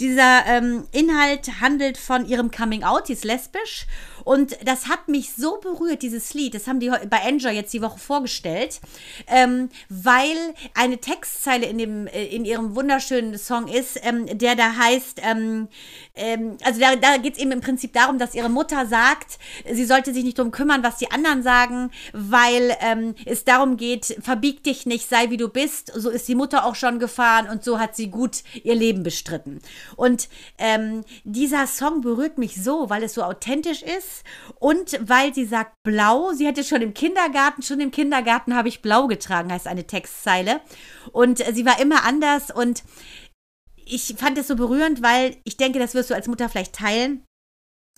Dieser ähm, Inhalt handelt von ihrem Coming Out, sie ist lesbisch und das hat mich so berührt, dieses Lied. Das haben die bei Enjoy jetzt die Woche vorgestellt, ähm, weil eine Textzeile in, dem, äh, in ihrem wunderschönen Song ist, ähm, der da heißt, ähm, ähm also da, da geht es eben im Prinzip darum, dass ihre Mutter sagt, sie sollte sich nicht darum kümmern, was die anderen sagen, weil ähm, es darum geht, verbieg dich nicht, sei wie du bist. So ist die Mutter auch schon gefahren und so hat sie gut ihr Leben bestritten. Und ähm, dieser Song berührt mich so, weil es so authentisch ist und weil sie sagt blau. Sie hatte schon im Kindergarten, schon im Kindergarten habe ich blau getragen, heißt eine Textzeile. Und sie war immer anders und ich fand es so berührend, weil ich denke, das wirst du als Mutter vielleicht teilen.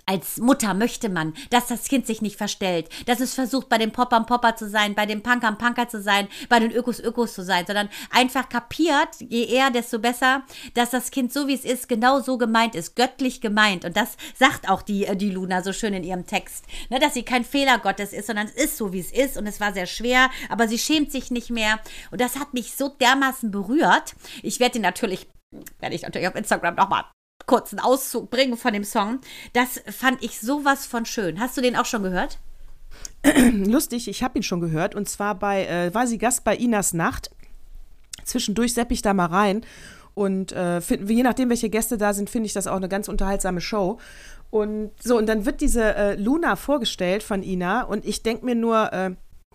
Als Mutter möchte man, dass das Kind sich nicht verstellt, dass es versucht, bei den Poppern Popper zu sein, bei den Punkern Punker zu sein, bei den Ökos Ökos zu sein, sondern einfach kapiert, je eher, desto besser, dass das Kind so wie es ist, genau so gemeint ist, göttlich gemeint. Und das sagt auch die, äh, die Luna so schön in ihrem Text, ne, dass sie kein Fehler Gottes ist, sondern es ist so, wie es ist. Und es war sehr schwer, aber sie schämt sich nicht mehr. Und das hat mich so dermaßen berührt. Ich werde ihn natürlich werde ich natürlich auf Instagram nochmal kurzen Auszug bringen von dem Song. Das fand ich sowas von schön. Hast du den auch schon gehört? Lustig, ich habe ihn schon gehört. Und zwar bei, äh, war sie Gast bei Inas Nacht. Zwischendurch sepp ich da mal rein. Und äh, find, je nachdem, welche Gäste da sind, finde ich das auch eine ganz unterhaltsame Show. Und so, und dann wird diese äh, Luna vorgestellt von Ina. Und ich denke mir nur, äh,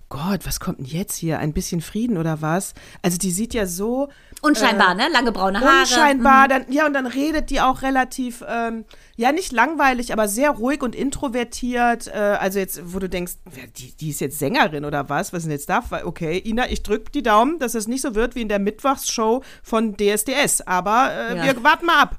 Gott, was kommt denn jetzt hier? Ein bisschen Frieden oder was? Also die sieht ja so Unscheinbar, äh, ne? Lange braune Haare. Unscheinbar, mhm. dann, ja, und dann redet die auch relativ, ähm, ja, nicht langweilig, aber sehr ruhig und introvertiert. Äh, also jetzt, wo du denkst, die, die ist jetzt Sängerin oder was? Was ist denn jetzt da? Okay, Ina, ich drück die Daumen, dass es nicht so wird wie in der Mittwochsshow von DSDS. Aber äh, ja. wir warten mal ab.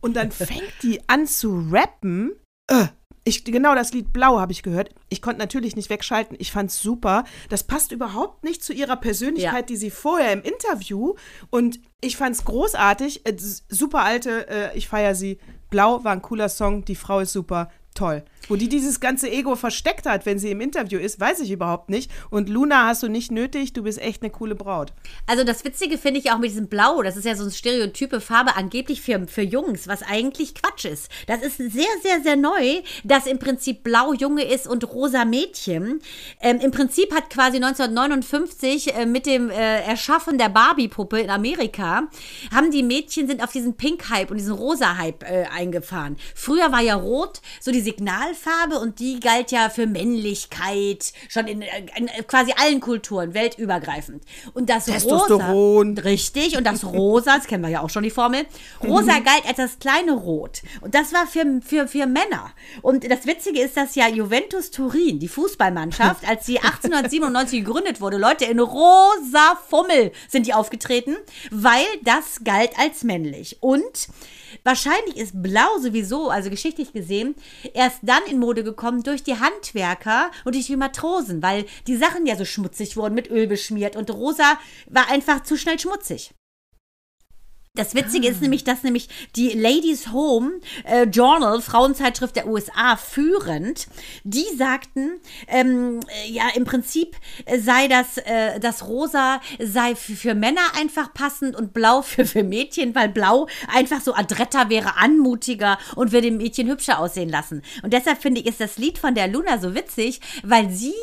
Und dann fängt die an zu rappen. Äh, ich, genau das Lied Blau habe ich gehört. Ich konnte natürlich nicht wegschalten. Ich fand es super. Das passt überhaupt nicht zu ihrer Persönlichkeit, ja. die sie vorher im Interview. Und ich fand es großartig. Äh, super alte, äh, ich feiere sie. Blau war ein cooler Song. Die Frau ist super. Toll. Wo die dieses ganze Ego versteckt hat, wenn sie im Interview ist, weiß ich überhaupt nicht. Und Luna hast du nicht nötig, du bist echt eine coole Braut. Also das Witzige finde ich auch mit diesem Blau, das ist ja so eine stereotype Farbe angeblich für, für Jungs, was eigentlich Quatsch ist. Das ist sehr, sehr, sehr neu, dass im Prinzip Blau Junge ist und rosa Mädchen. Ähm, Im Prinzip hat quasi 1959 äh, mit dem äh, Erschaffen der Barbie-Puppe in Amerika, haben die Mädchen sind auf diesen Pink-Hype und diesen rosa-Hype äh, eingefahren. Früher war ja rot so die Signal Haarfarbe und die galt ja für Männlichkeit, schon in, in quasi allen Kulturen, weltübergreifend. Und das Testosteron. Rosa, richtig, und das Rosa, das kennen wir ja auch schon die Formel, Rosa galt als das kleine Rot. Und das war für, für, für Männer. Und das Witzige ist, dass ja Juventus Turin, die Fußballmannschaft, als sie 1897 gegründet wurde, Leute, in rosa Fummel sind die aufgetreten, weil das galt als männlich. Und Wahrscheinlich ist Blau sowieso, also geschichtlich gesehen, erst dann in Mode gekommen durch die Handwerker und durch die Matrosen, weil die Sachen ja so schmutzig wurden, mit Öl beschmiert und rosa war einfach zu schnell schmutzig. Das Witzige ah. ist nämlich, dass nämlich die Ladies Home äh, Journal, Frauenzeitschrift der USA, führend, die sagten, ähm, äh, ja, im Prinzip sei das, äh, das Rosa sei für, für, Männer einfach passend und Blau für, für Mädchen, weil Blau einfach so adretter wäre, anmutiger und würde Mädchen hübscher aussehen lassen. Und deshalb finde ich, ist das Lied von der Luna so witzig, weil sie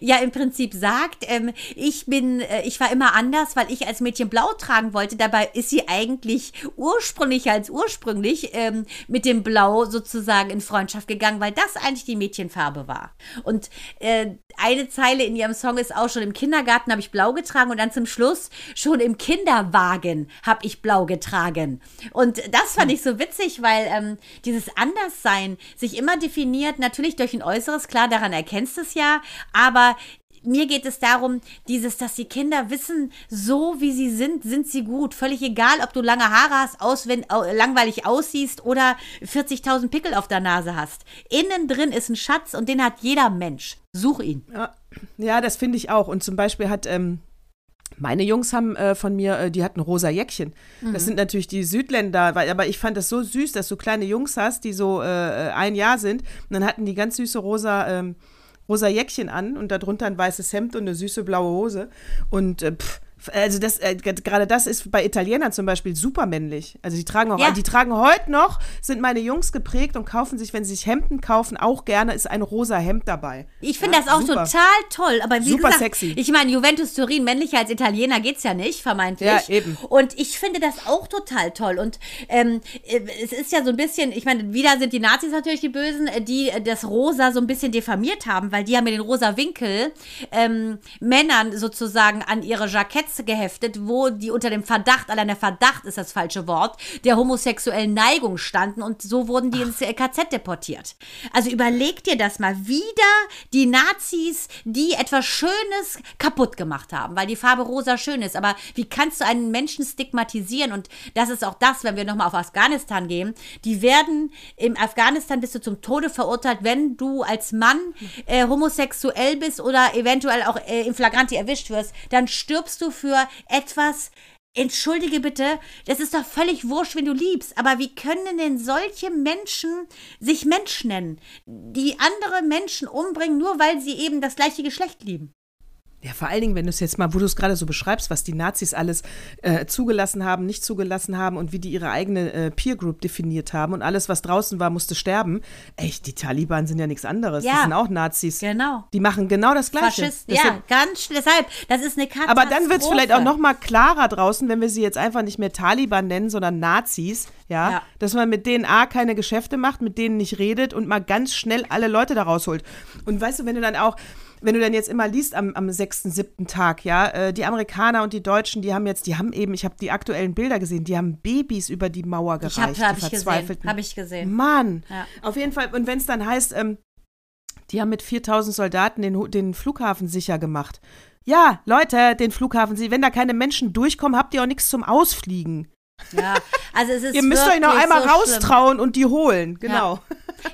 ja im Prinzip sagt, ähm, ich bin, äh, ich war immer anders, weil ich als Mädchen Blau tragen wollte. Dabei ist sie eigentlich eigentlich ursprünglich als ursprünglich ähm, mit dem Blau sozusagen in Freundschaft gegangen, weil das eigentlich die Mädchenfarbe war. Und äh, eine Zeile in ihrem Song ist auch schon im Kindergarten habe ich blau getragen und dann zum Schluss schon im Kinderwagen habe ich blau getragen. Und das fand ich so witzig, weil ähm, dieses Anderssein sich immer definiert, natürlich durch ein Äußeres, klar, daran erkennst du es ja, aber mir geht es darum, dieses, dass die Kinder wissen, so wie sie sind, sind sie gut. Völlig egal, ob du lange Haare hast, aus, wenn, langweilig aussiehst oder 40.000 Pickel auf der Nase hast. Innen drin ist ein Schatz und den hat jeder Mensch. Such ihn. Ja, ja das finde ich auch. Und zum Beispiel hat ähm, Meine Jungs haben äh, von mir, äh, die hatten rosa Jäckchen. Das sind natürlich die Südländer, weil, aber ich fand das so süß, dass du kleine Jungs hast, die so äh, ein Jahr sind. Und dann hatten die ganz süße rosa, ähm, rosa Jäckchen an und darunter ein weißes Hemd und eine süße blaue Hose. Und äh, pff, also das, äh, gerade das ist bei Italienern zum Beispiel super männlich. Also die tragen auch, Ja. die tragen heute noch, sind meine Jungs geprägt und kaufen sich, wenn sie sich Hemden kaufen, auch gerne ist ein rosa Hemd dabei. Ich finde Ja, das auch super. total toll. Aber wie Super gesagt, sexy. ich meine, Juventus Turin, männlicher als Italiener geht's ja nicht, vermeintlich. Ja, eben. Und ich finde das auch total toll. Und ähm, äh, es ist ja so ein bisschen, ich meine, wieder sind die Nazis natürlich die Bösen, äh, die äh, das Rosa so ein bisschen diffamiert haben, weil die haben ja den rosa Winkel ähm, Männern sozusagen an ihre Jacketts geheftet, wo die unter dem Verdacht, allein der Verdacht ist das falsche Wort, der homosexuellen Neigung standen und so wurden die ins KZ deportiert. Also überleg dir das mal. Wieder die Nazis, die etwas Schönes kaputt gemacht haben, weil die Farbe rosa schön ist. Aber wie kannst du einen Menschen stigmatisieren? Und das ist auch das, wenn wir nochmal auf Afghanistan gehen. Die werden im Afghanistan bist du zum Tode verurteilt, wenn du als Mann äh, homosexuell bist oder eventuell auch äh, in Flagranti erwischt wirst. Dann stirbst du für etwas, Entschuldige bitte, das ist doch völlig wurscht, wenn du liebst. Aber wie können denn solche Menschen sich Mensch nennen, die andere Menschen umbringen, nur weil sie eben das gleiche Geschlecht lieben? Ja, vor allen Dingen, wenn du es jetzt mal, wo du es gerade so beschreibst, was die Nazis alles äh, zugelassen haben, nicht zugelassen haben und wie die ihre eigene äh, Peer Group definiert haben und alles, was draußen war, musste sterben. Echt, die Taliban sind ja nichts anderes. Ja. Die sind auch Nazis. Genau. Die machen genau das Gleiche. Faschisten, ja, ganz deshalb. Das ist eine Katastrophe. aber dann wird es vielleicht auch noch mal klarer draußen, wenn wir sie jetzt einfach nicht mehr Taliban nennen, sondern Nazis, ja? Ja. dass man mit denen A keine Geschäfte macht, mit denen nicht redet und mal ganz schnell alle Leute da rausholt. Und weißt du, wenn du dann auch wenn du dann jetzt immer liest am, am sechsten, siebten Tag, ja, äh, die Amerikaner und die Deutschen, die haben jetzt, die haben eben, ich habe die aktuellen Bilder gesehen, die haben Babys über die Mauer gereicht, Ich habe hab die ich gesehen. Habe ich gesehen. Mann, Ja. auf jeden Fall. Und wenn es dann heißt, ähm, die haben mit 4000 Soldaten den, den Flughafen sicher gemacht. Ja, Leute, den Flughafen, Sie- wenn da keine Menschen durchkommen, habt ihr auch nichts zum Ausfliegen. Ja, also es ist Ihr müsst euch noch wirklich einmal so schlimm. raustrauen und die holen. Genau.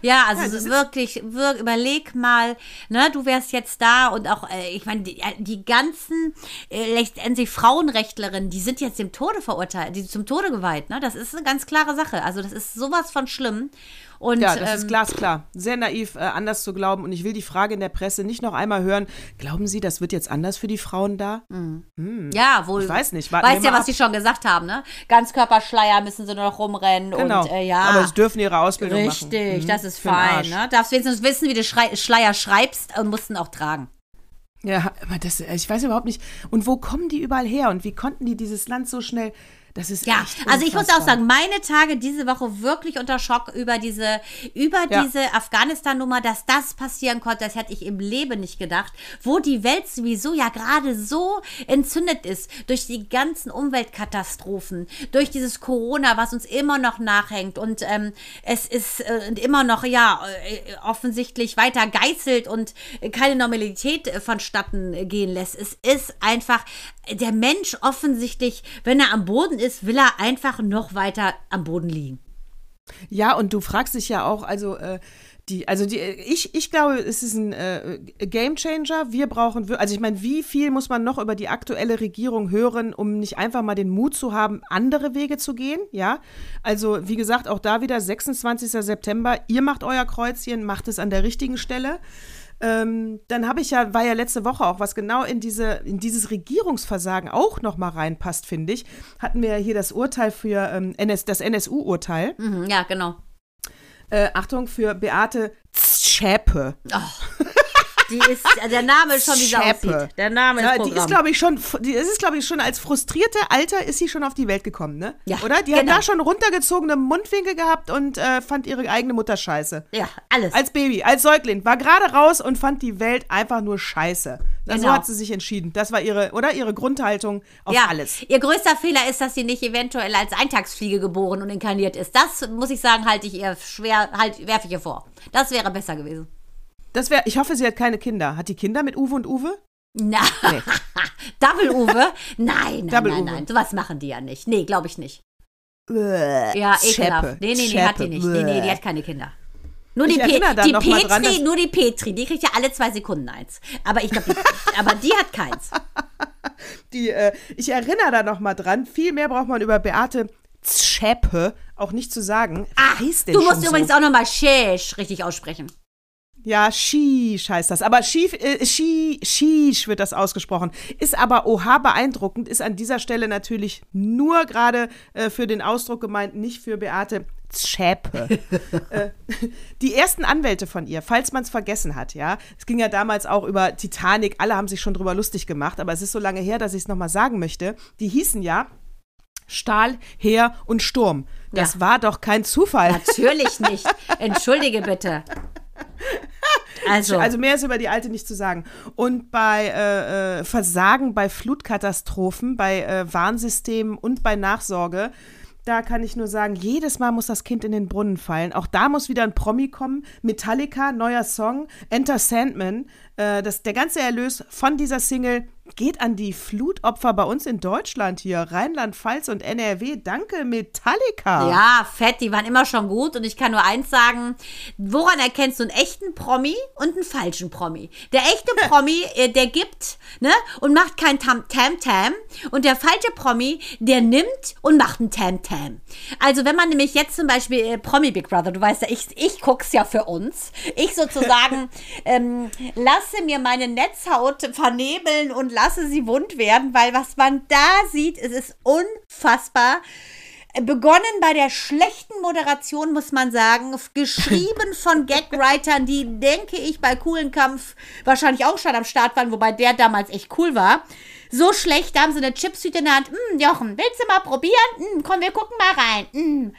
Ja, also Ja, es ist wirklich, wir, überleg mal, ne, du wärst jetzt da und auch, äh, ich meine, die, die ganzen äh, letztendlich Frauenrechtlerinnen, die sind jetzt dem Tode verurteilt, die sind zum Tode geweiht, ne? Das ist eine ganz klare Sache. Also das ist sowas von schlimm. Und Ja, das ist ähm, glasklar. Sehr naiv, äh, anders zu glauben. Und ich will die Frage in der Presse nicht noch einmal hören. Glauben Sie, das wird jetzt anders für die Frauen da? Ja, wohl. Ich weiß nicht. Warten Weißt ja, was ab. sie schon gesagt haben, ne? Ganzkörperschleier müssen sie nur noch rumrennen Genau. und äh, ja. Aber sie dürfen ihre Ausbildung Richtig, machen. Mhm. das ist fein, Arsch. ne? Darfst wenigstens wissen, wie du Schrei Schleier schreibst und mussten auch tragen. Ja, aber das, ich weiß überhaupt nicht. Und wo kommen die überall her? Und wie konnten die dieses Land so schnell? Das ist Ja, also ich muss auch sagen, meine Tage diese Woche wirklich unter Schock über diese, über Ja. diese Afghanistan-Nummer, dass das passieren konnte, das hätte ich im Leben nicht gedacht. Wo die Welt sowieso ja gerade so entzündet ist durch die ganzen Umweltkatastrophen, durch dieses Corona, was uns immer noch nachhängt und ähm, es ist äh, immer noch ja äh, offensichtlich weiter geißelt und keine Normalität äh, vonstatten gehen lässt. Es ist einfach der Mensch offensichtlich, wenn er am Boden ist, will er einfach noch weiter am Boden liegen. Ja, und du fragst dich ja auch, also äh, die, also die, ich, ich glaube, es ist ein äh, Game Changer. Wir brauchen, also ich meine, wie viel muss man noch über die aktuelle Regierung hören, um nicht einfach mal den Mut zu haben, andere Wege zu gehen? Ja, also wie gesagt, auch da wieder 26. September. Ihr macht euer Kreuzchen, macht es an der richtigen Stelle. Ähm, dann habe ich ja, war ja letzte Woche auch, was genau in diese, in dieses Regierungsversagen auch noch mal reinpasst, finde ich. Hatten wir ja hier das Urteil für ähm, NS, das NSU-Urteil. Mhm, ja, genau. Äh, Achtung für Beate Zschäpe. Die ist, äh, der Name ist schon, wie aussieht. Der Name ist Ja, Programm. die ist, glaube ich, schon, die ist, glaube ich, schon als frustrierte Alter ist sie schon auf die Welt gekommen, ne? Ja, Oder? Die genau. hat da schon runtergezogene Mundwinkel gehabt und äh, fand ihre eigene Mutter scheiße. ja, alles. Als Baby, als Säugling, war gerade raus und fand die Welt einfach nur scheiße. Na, So Genau. hat sie sich entschieden. Das war ihre, oder? Ihre Grundhaltung auf ja, alles. ihr größter Fehler ist, dass sie nicht eventuell als Eintagsfliege geboren und inkarniert ist. Das muss ich sagen, halte ich ihr schwer, halt, werfe ich ihr vor. Das wäre besser gewesen. Das wäre, ich hoffe, sie hat keine Kinder. Hat die Kinder mit Uwe und Uwe? Na, Double Uwe? Nein, nein, Double nein, Uwe. nein. Sowas machen die ja nicht. Nee, glaube ich nicht. Ja, ekelhaft. Nee, nee, nee, hat die nicht. Nee, nee, die hat keine Kinder. Nur die, Pe die noch mal dran, Petri, dass- nur die Petri, die kriegt ja alle zwei Sekunden eins. Aber ich glaube, die, aber die hat keins. Die, äh, ich erinnere da noch mal dran. Viel mehr braucht man über Beate Zschäpe auch nicht zu sagen. Hieß denn du musst so? übrigens auch nochmal Sheesh richtig aussprechen. Ja, Shish heißt das. Aber Shish, äh, Shi- Shish wird das ausgesprochen. Ist aber oha beeindruckend, ist an dieser Stelle natürlich nur gerade äh, für den Ausdruck gemeint, nicht für Beate Zschäpe. äh, die ersten Anwälte von ihr, falls man es vergessen hat, ja. Es ging ja damals auch über Titanic, alle haben sich schon drüber lustig gemacht, aber es ist so lange her, dass ich es nochmal sagen möchte. Die hießen ja Stahl, Heer und Sturm. Das Ja. war doch kein Zufall. Natürlich nicht. Entschuldige bitte. Also, Also mehr ist über die alte nicht zu sagen. Und bei äh, äh, Versagen, bei Flutkatastrophen, bei äh, Warnsystemen und bei Nachsorge, da kann ich nur sagen, jedes Mal muss das Kind in den Brunnen fallen. Auch da muss wieder ein Promi kommen. Metallica, neuer Song, Enter Sandman. Äh, das, der ganze Erlös von dieser Single geht an die Flutopfer bei uns in Deutschland hier, Rheinland-Pfalz und NRW. Danke, Metallica. ja, fett, die waren immer schon gut. Und ich kann nur eins sagen: Woran erkennst du einen echten Promi und einen falschen Promi? Der echte Promi, äh, der gibt, ne, und macht kein Tam-Tam. Und der falsche Promi, der nimmt und macht ein Tam-Tam. Also, wenn man nämlich jetzt zum Beispiel äh, Promi Big Brother, du weißt ja, ich, ich guck's ja für uns. Ich sozusagen ähm, lasse mir meine Netzhaut vernebeln und lasse sie wund werden, weil was man da sieht, es ist unfassbar. Begonnen bei der schlechten Moderation, muss man sagen, geschrieben von Gagwritern, die, denke ich, bei Coolen Kampf wahrscheinlich auch schon am Start waren, wobei der damals echt cool war. So schlecht, da haben sie eine Chipstüte in der Hand. Mm, Jochen, willst du mal probieren? Mm, komm, wir gucken mal rein. Mm.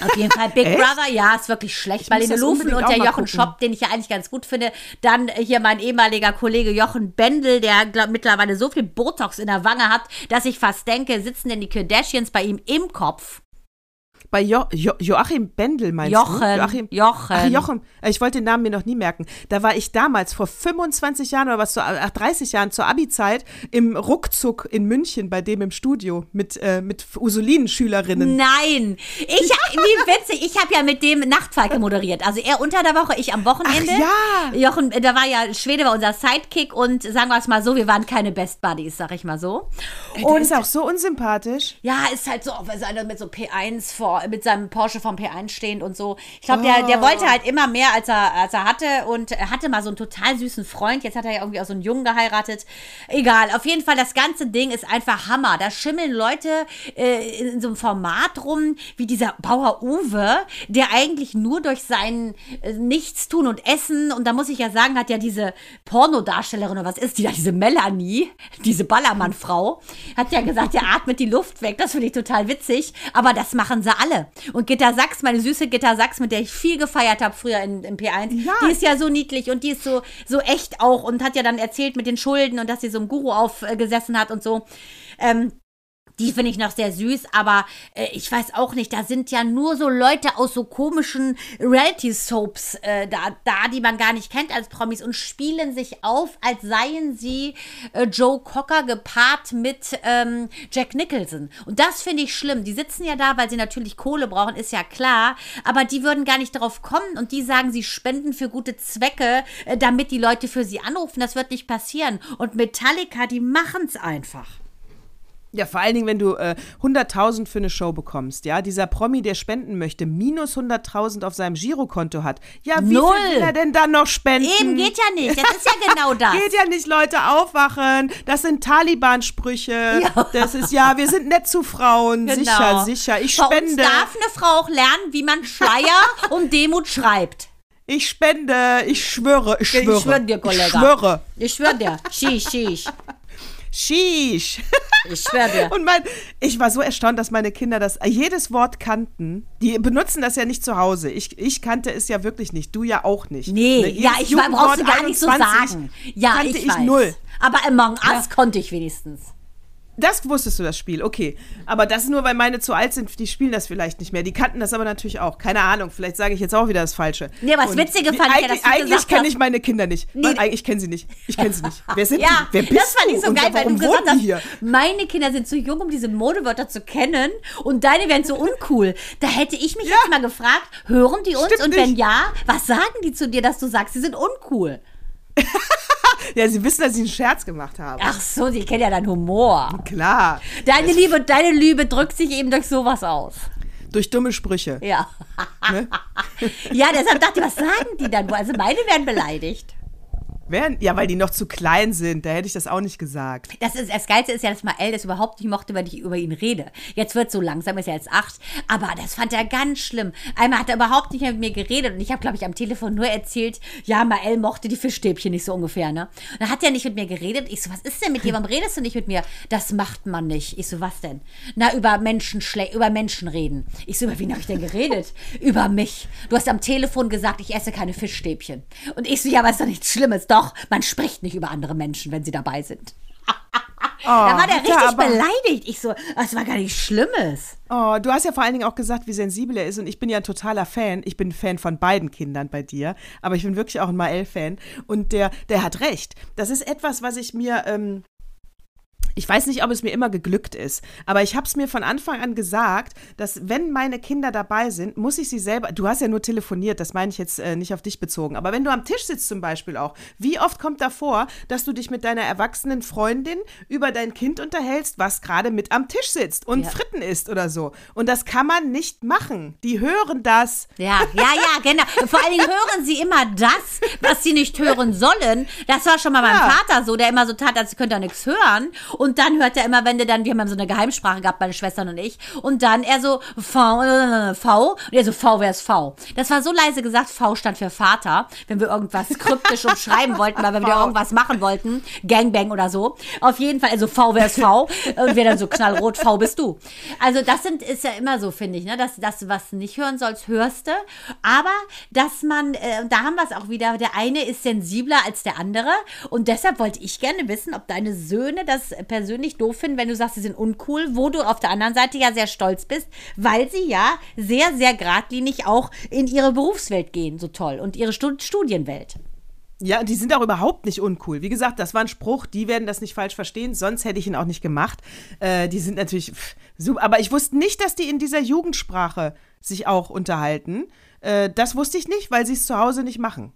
Auf jeden Fall Big? Brother, ja, ist wirklich schlecht. Marlene das Lufen und der Jochen. Schopp, den ich ja eigentlich ganz gut finde. Dann äh, hier mein ehemaliger Kollege Jochen Bendel, der glaub, mittlerweile so viel Botox in der Wange hat, dass ich fast denke, sitzen denn die Kardashians bei ihm im Kopf? Bei jo jo Joachim Bendel meinst Jochen, du? Joachim, Jochen. Ach, Jochen. Äh, Ich wollte den Namen mir noch nie merken. Da war ich damals vor 25 Jahren oder was, so, ach, 30 Jahren zur Abi-Zeit im Ruckzuck in München bei dem im Studio mit, äh, mit Ursulinenschülerinnen. Nein, ich, wie witzig, ich habe ja mit dem Nachtfalke moderiert. Also er unter der Woche, ich am Wochenende. Ach, ja. Jochen, äh, da war ja, Schwede war unser Sidekick und sagen wir es mal so, wir waren keine Best Buddies, sag ich mal so. Ey, der ist auch so unsympathisch. Ja, ist halt so, weil einer mit so P1 vor, mit seinem Porsche vom P1 stehend und so. Ich glaube, der, der wollte halt immer mehr, als er, als er hatte und er hatte mal so einen total süßen Freund. Jetzt hat er ja irgendwie auch so einen Jungen geheiratet. Egal, auf jeden Fall, das ganze Ding ist einfach Hammer. Da schimmeln Leute äh, in so einem Format rum, wie dieser Bauer Uwe, der eigentlich nur durch sein äh, Nichtstun und Essen, und da muss ich ja sagen, hat ja diese Pornodarstellerin oder was ist die da, diese Melanie, diese Ballermann-Frau, hat ja gesagt, der atmet die Luft weg. Das finde ich total witzig. Aber das machen sie alle. Und Gitta Sachs, meine süße Gitta Sachs, mit der ich viel gefeiert habe früher in, im P1, Ja. die ist ja so niedlich und die ist so, so echt auch und hat ja dann erzählt mit den Schulden und dass sie so im Guru aufgesessen hat und so. Ähm, die finde ich noch sehr süß, aber äh, ich weiß auch nicht, da sind ja nur so Leute aus so komischen Reality-Soaps äh, da, da, die man gar nicht kennt als Promis und spielen sich auf, als seien sie äh, Joe Cocker gepaart mit ähm, Jack Nicholson. Und das finde ich schlimm. Die sitzen ja da, weil sie natürlich Kohle brauchen, ist ja klar, aber die würden gar nicht darauf kommen und die sagen, sie spenden für gute Zwecke, äh, damit die Leute für sie anrufen. Das wird nicht passieren. Und Metallica, die machen es einfach. Ja, vor allen Dingen, wenn du äh, 100.000 für eine Show bekommst, ja, dieser Promi, der spenden möchte, minus 100.000 auf seinem Girokonto hat. Ja, wie Null. viel will er denn dann noch spenden? Eben, geht ja nicht. Das ist ja genau das. Geht ja nicht, Leute, aufwachen. Das sind Taliban-Sprüche. Ja. Das ist, ja, wir sind nett zu Frauen. Genau. Sicher, sicher. Ich Bei uns spende. darf eine Frau auch lernen, wie man Schleier und Demut schreibt. Ich spende. Ich schwöre. Ich schwöre. Ich schwöre dir, Kollege. Ich schwöre. Ich schwöre dir. Shish, shish. Sheesh. Ich schwöre dir. Und mein, ich war so erstaunt, dass meine Kinder das jedes Wort kannten. Die benutzen das ja nicht zu Hause. Ich, ich kannte es ja wirklich nicht. Du ja auch nicht. Nee, Ne, ja, ich war, brauchst du gar nicht so 21 sagen. Ja, kannte ich, ich, weiß. null. Aber Among Us konnte ich wenigstens. Das wusstest du, das Spiel, okay. Aber das ist nur, weil meine zu alt sind, die spielen das vielleicht nicht mehr. Die kannten das aber natürlich auch. Keine Ahnung, vielleicht sage ich jetzt auch wieder das Falsche. Nee, aber das Witzige fand ich ja, eigentlich, dass du Eigentlich kenne ich meine Kinder nicht. Nee. Eigentlich kenne sie nicht. Ich kenne sie nicht. Wer sind Ja, die? Wer bist das fand ich so geil, weil du gesagt hast, hier? meine Kinder sind zu jung, um diese Modewörter zu kennen und deine wären so uncool. Da hätte ich mich jetzt mal gefragt, hören die uns Stimmt und wenn nicht. ja, was sagen die zu dir, dass du sagst, sie sind uncool? Ja, sie wissen, dass ich einen Scherz gemacht habe. Ach so, sie kennen ja deinen Humor. Klar. Deine Liebe, deine Lüge drückt sich eben durch sowas aus. Durch dumme Sprüche. Ja. Ne? ja, deshalb dachte ich, was sagen die dann? wohl? Also meine werden beleidigt. Wären, ja, weil die noch zu klein sind. Da hätte ich das auch nicht gesagt. Das, ist, das Geilste ist ja, dass Mael das überhaupt nicht mochte, wenn ich über ihn rede. Jetzt wird so langsam, ist er jetzt acht. Aber das fand er ganz schlimm. Einmal hat er überhaupt nicht mehr mit mir geredet und ich habe, glaube ich, am Telefon nur erzählt, ja, Mael mochte die Fischstäbchen nicht so ungefähr, ne? Und dann hat er nicht mit mir geredet. Ich so, was ist denn mit dir? Warum redest du nicht mit mir? Das macht man nicht. Ich so, was denn? Na, über Menschen über Menschen reden. Ich so, über wen habe ich denn geredet? über mich. Du hast am Telefon gesagt, ich esse keine Fischstäbchen. Und ich so, ja, aber ist doch nichts Schlimmes. Doch, man spricht nicht über andere Menschen, wenn sie dabei sind. da war der hat er richtig aber- beleidigt. Ich so, das war gar nichts Schlimmes. Oh, du hast ja vor allen Dingen auch gesagt, wie sensibel er ist. Und ich bin ja ein totaler Fan. Ich bin ein Fan von beiden Kindern bei dir. Aber ich bin wirklich auch ein Mael-Fan. Und der, der hat recht. Das ist etwas, was ich mir. Ähm, ich weiß nicht, ob es mir immer geglückt ist, aber ich habe es mir von Anfang an gesagt, dass wenn meine Kinder dabei sind, muss ich sie selber. Du hast ja nur telefoniert, das meine ich jetzt äh, nicht auf dich bezogen. Aber wenn du am Tisch sitzt zum Beispiel auch, wie oft kommt davor, dass du dich mit deiner erwachsenen Freundin über dein Kind unterhältst, was gerade mit am Tisch sitzt und Ja. Fritten isst oder so? Und das kann man nicht machen. Die hören das. Ja, ja, ja, genau. Vor allen Dingen hören sie immer das, was sie nicht hören sollen. Das war schon mal beim Ja. Vater so, der immer so tat, als könnte er nichts hören. Und dann hört er immer, wenn der dann, wir haben so eine Geheimsprache gehabt, meine Schwestern und ich. Und dann er so, V, äh, V. Und er so, V, wer ist V? Das war so leise gesagt, V stand für Vater, wenn wir irgendwas kryptisch umschreiben wollten, weil wir wieder irgendwas machen wollten. Gangbang oder so. Auf jeden Fall, also V, wer ist V? Und wir dann so knallrot, V bist du. Also das sind, ist ja immer so, finde ich, ne? dass das, was nicht hören sollst, hörst du. Aber dass man, äh, da haben wir es auch wieder, der eine ist sensibler als der andere. Und deshalb wollte ich gerne wissen, ob deine Söhne das persönlich doof finden, wenn du sagst, sie sind uncool, wo du auf der anderen Seite ja sehr stolz bist, weil sie ja sehr, sehr geradlinig auch in ihre Berufswelt gehen, so toll. Und ihre Stud Studienwelt. Ja, die sind auch überhaupt nicht uncool. Wie gesagt, das war ein Spruch, die werden das nicht falsch verstehen, sonst hätte ich ihn auch nicht gemacht. Äh, die sind natürlich pff, super, aber ich wusste nicht, dass die in dieser Jugendsprache sich auch unterhalten. Äh, das wusste ich nicht, weil sie es zu Hause nicht machen.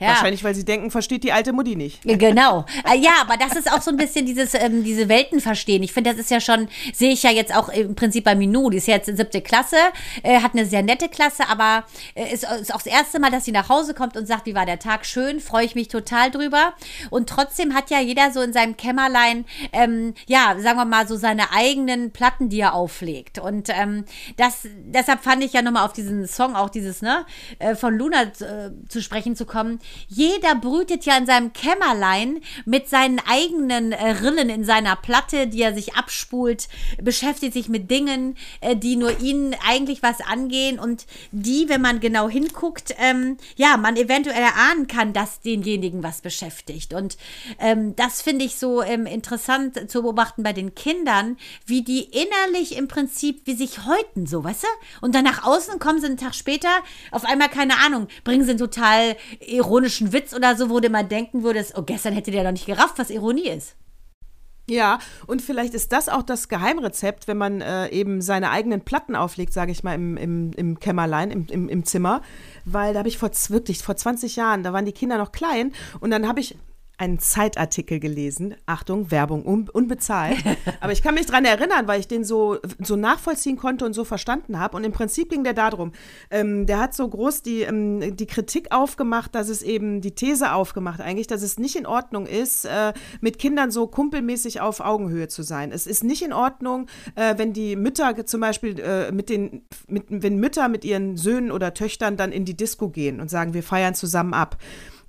Ja. Wahrscheinlich, weil sie denken, versteht die alte Mutti nicht. Genau. Äh, Ja, aber das ist auch so ein bisschen dieses, ähm, diese Welten verstehen. Ich finde, das ist ja schon, sehe ich ja jetzt auch im Prinzip bei Minou. Die ist jetzt in siebte Klasse, äh, hat eine sehr nette Klasse, aber äh, ist, ist auch das erste Mal, dass sie nach Hause kommt und sagt, wie war der Tag schön, freue ich mich total drüber. Und trotzdem hat ja jeder so in seinem Kämmerlein, ähm, ja, sagen wir mal, so seine eigenen Platten, die er auflegt. Und ähm, das, deshalb fand ich ja nochmal auf diesen Song auch dieses, ne, äh, von Luna äh, zu sprechen zu kommen. Jeder brütet ja in seinem Kämmerlein mit seinen eigenen äh, Rillen in seiner Platte, die er sich abspult, beschäftigt sich mit Dingen, äh, die nur ihnen eigentlich was angehen und die, wenn man genau hinguckt, ähm, ja, man eventuell erahnen kann, dass denjenigen was beschäftigt. Und ähm, das finde ich so ähm, interessant zu beobachten bei den Kindern, wie die innerlich im Prinzip, wie sich häuten, so, weißt du? Und dann nach außen kommen sie einen Tag später, auf einmal, keine Ahnung, bringen sie einen total ironischen Witz oder so, wo du mal denken würdest, oh, gestern hätte der doch nicht gerafft, was Ironie ist. Ja, und vielleicht ist das auch das Geheimrezept, wenn man äh, eben seine eigenen Platten auflegt, sage ich mal, im, im, im Kämmerlein, im, im, im Zimmer. Weil da habe ich vor, wirklich vor 20 Jahren, da waren die Kinder noch klein und dann habe ich einen Zeitartikel gelesen. Achtung, Werbung un unbezahlt. Aber ich kann mich dran erinnern, weil ich den so, so nachvollziehen konnte und so verstanden habe. Und im Prinzip ging der darum, ähm, der hat so groß die, ähm, die Kritik aufgemacht, dass es eben die These aufgemacht eigentlich, dass es nicht in Ordnung ist, äh, mit Kindern so kumpelmäßig auf Augenhöhe zu sein. Es ist nicht in Ordnung, äh, wenn die Mütter zum Beispiel äh, mit den, mit, wenn Mütter mit ihren Söhnen oder Töchtern dann in die Disco gehen und sagen, wir feiern zusammen ab.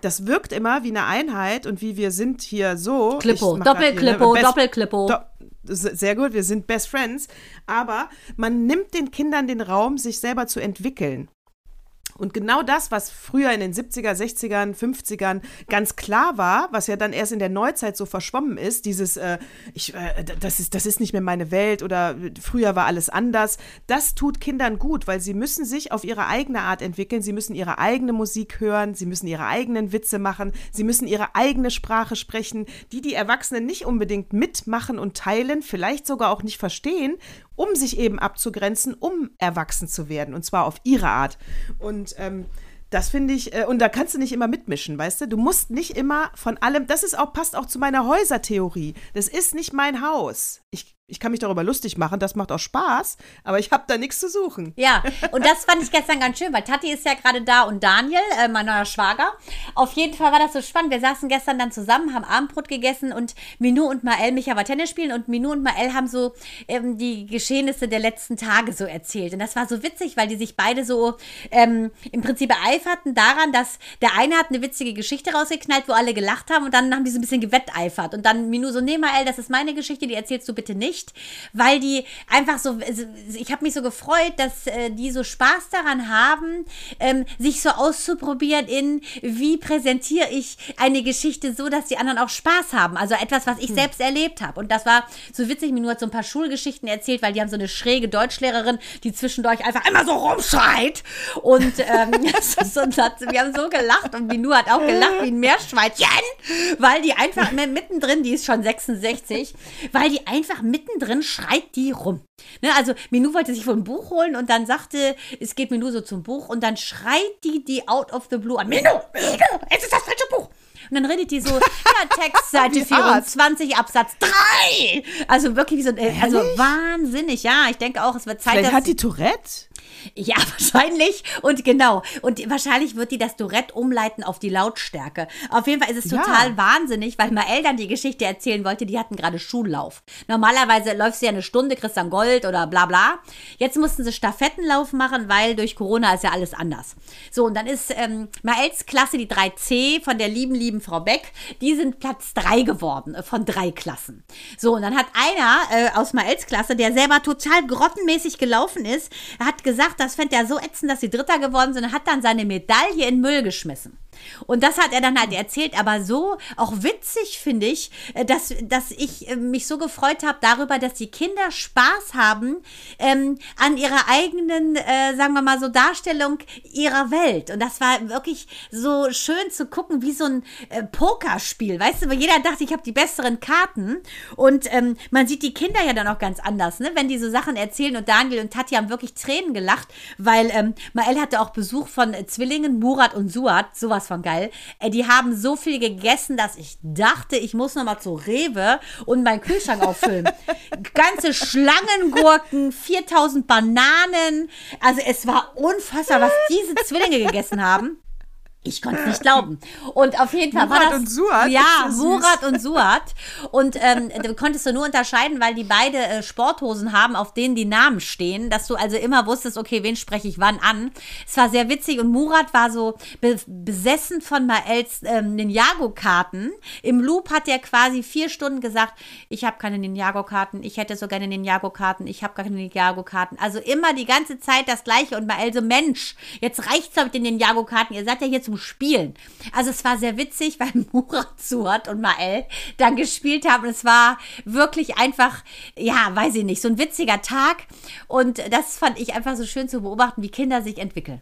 Das wirkt immer wie eine Einheit und wie wir sind hier so. Klippo, ne, Doppelklippo, Best- Doppelklippo. Do sehr gut, wir sind Best Friends. Aber man nimmt den Kindern den Raum, sich selber zu entwickeln. Und genau das, was früher in den 70er, 60ern, 50ern ganz klar war, was ja dann erst in der Neuzeit so verschwommen ist, dieses, äh, ich, äh, das, ist, das ist nicht mehr meine Welt oder früher war alles anders, das tut Kindern gut, weil sie müssen sich auf ihre eigene Art entwickeln, sie müssen ihre eigene Musik hören, sie müssen ihre eigenen Witze machen, sie müssen ihre eigene Sprache sprechen, die die Erwachsenen nicht unbedingt mitmachen und teilen, vielleicht sogar auch nicht verstehen, um sich eben abzugrenzen, um erwachsen zu werden und zwar auf ihre Art. Und ähm, Das finde ich, äh, und da kannst du nicht immer mitmischen, weißt du? Du musst nicht immer von allem, das ist auch, passt auch zu meiner Häusertheorie. Das ist nicht mein Haus. Ich, ich kann mich darüber lustig machen, das macht auch Spaß, aber ich habe da nichts zu suchen. Ja, und das fand ich gestern ganz schön, weil Tati ist ja gerade da und Daniel, äh, mein neuer Schwager. Auf jeden Fall war das so spannend. Wir saßen gestern dann zusammen, haben Abendbrot gegessen und Minou und Mael, mich aber Tennis spielen und Minou und Mael haben so ähm, die Geschehnisse der letzten Tage so erzählt. Und das war so witzig, weil die sich beide so ähm, im Prinzip eiferten daran, dass der eine hat eine witzige Geschichte rausgeknallt, wo alle gelacht haben und dann haben die so ein bisschen gewetteifert. Und dann Minou so, nee Mael, das ist meine Geschichte, die erzählst du bitte nicht nicht, weil die einfach so, ich habe mich so gefreut, dass äh, die so Spaß daran haben, ähm, sich so auszuprobieren in, wie präsentiere ich eine Geschichte so, dass die anderen auch Spaß haben. Also etwas, was ich hm. selbst erlebt habe. Und das war so witzig, mir nur hat so ein paar Schulgeschichten erzählt, weil die haben so eine schräge Deutschlehrerin, die zwischendurch einfach immer so rumschreit. Und ähm, so, wir haben so gelacht und Minu hat auch gelacht wie ein Meerschweinchen, weil die einfach mittendrin, die ist schon 66, weil die einfach mitten mittendrin schreit die rum. Ne, also Minou wollte sich wohl ein Buch holen und dann sagte, es geht Minou so zum Buch und dann schreit die die out of the blue an. Minou, Minou, es ist das falsche Buch. Und dann redet die so, ja, Text, Seite 24, Absatz 3. Also wirklich wie so, äh, also wahnsinnig, ja. Ich denke auch, es wird Zeit, Vielleicht hat die Tourette? Ja, wahrscheinlich. Und genau. Und wahrscheinlich wird die das Duett umleiten auf die Lautstärke. Auf jeden Fall ist es total ja. wahnsinnig, weil mal dann die Geschichte erzählen wollte, die hatten gerade Schullauf. Normalerweise läufst du ja eine Stunde, kriegst dann Gold oder bla bla. Jetzt mussten sie Stafettenlauf machen, weil durch Corona ist ja alles anders. So, und dann ist ähm, Maels Klasse, die 3C von der lieben, lieben Frau Beck, die sind Platz 3 geworden äh, von drei Klassen. So, und dann hat einer äh, aus Maels Klasse, der selber total grottenmäßig gelaufen ist, hat gesagt, gesagt, das fände er so ätzend, dass sie Dritter geworden sind und hat dann seine Medaille in Müll geschmissen. Und das hat er dann halt erzählt, aber so auch witzig finde ich, äh, dass, dass ich äh, mich so gefreut habe darüber, dass die Kinder Spaß haben ähm, an ihrer eigenen, äh, sagen wir mal so, Darstellung ihrer Welt. Und das war wirklich so schön zu gucken, wie so ein äh, Pokerspiel, weißt du, wo jeder dachte, ich habe die besseren Karten. Und ähm, man sieht die Kinder ja dann auch ganz anders, ne? wenn die so Sachen erzählen. Und Daniel und Tati haben wirklich Tränen gelacht, weil ähm, Mael hatte auch Besuch von äh, Zwillingen, Murat und Suat, sowas von geil. Äh, die haben so viel gegessen, dass ich dachte, ich muss noch mal zu Rewe und meinen Kühlschrank auffüllen. Ganze Schlangengurken, 4000 Bananen. Also es war unfassbar, was diese Zwillinge gegessen haben. Ich konnte es nicht glauben. Und auf jeden Fall Murat war das. und Suat. Ja, Murat und Suat. Und ähm, du konntest du nur unterscheiden, weil die beide äh, Sporthosen haben, auf denen die Namen stehen, dass du also immer wusstest, okay, wen spreche ich wann an. Es war sehr witzig und Murat war so be besessen von Maels ähm, Ninjago-Karten. Im Loop hat er quasi vier Stunden gesagt, ich habe keine Ninjago-Karten, ich hätte so gerne Ninjago-Karten, ich habe keine Ninjago-Karten. Also immer die ganze Zeit das Gleiche und Mael so, Mensch, jetzt reicht's doch mit den Ninjago-Karten, ihr seid ja hier zum Spielen. Also es war sehr witzig, weil Murat Suat und Mael dann gespielt haben. Es war wirklich einfach, ja, weiß ich nicht, so ein witziger Tag. Und das fand ich einfach so schön zu beobachten, wie Kinder sich entwickeln.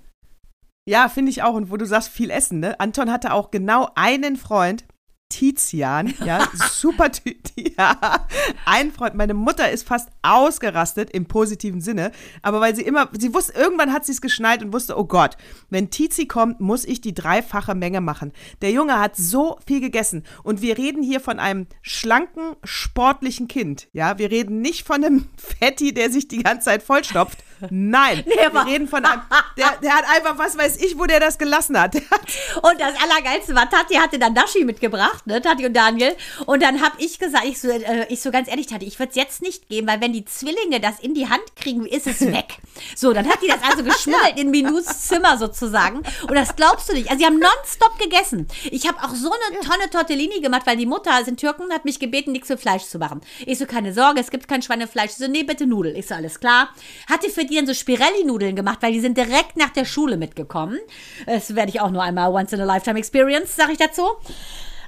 Ja, finde ich auch. Und wo du sagst, viel Essen, ne? Anton hatte auch genau einen Freund, Tizian, ja, super, ja, ein Freund, meine Mutter ist fast ausgerastet im positiven Sinne, aber weil sie immer, sie wusste, irgendwann hat sie es geschnallt und wusste, oh Gott, wenn Tizi kommt, muss ich die dreifache Menge machen. Der Junge hat so viel gegessen und wir reden hier von einem schlanken, sportlichen Kind, ja, wir reden nicht von einem Fetti, der sich die ganze Zeit vollstopft, Nein, nee, wir reden von einem, der, der hat einfach, was weiß ich, wo der das gelassen hat. und das Allergeilste war, Tati hatte dann Dashi mitgebracht, ne, Tati und Daniel. Und dann habe ich gesagt, ich so, äh, ich so ganz ehrlich, Tati, ich würde es jetzt nicht geben, weil wenn die Zwillinge das in die Hand kriegen, ist es weg. so, dann hat die das also geschmuggelt in Minus Zimmer sozusagen. Und das glaubst du nicht. Also, sie haben nonstop gegessen. Ich habe auch so eine Tonne Tortellini gemacht, weil die Mutter, sind Türken, hat mich gebeten, nichts für Fleisch zu machen. Ich so, keine Sorge, es gibt kein Schweinefleisch. Ich so, nee, bitte Nudeln. Ich so, alles klar. Hatte für die dann so Spirelli-Nudeln gemacht, weil die sind direkt nach der Schule mitgekommen. Das werde ich auch nur einmal once in a lifetime experience, sage ich dazu.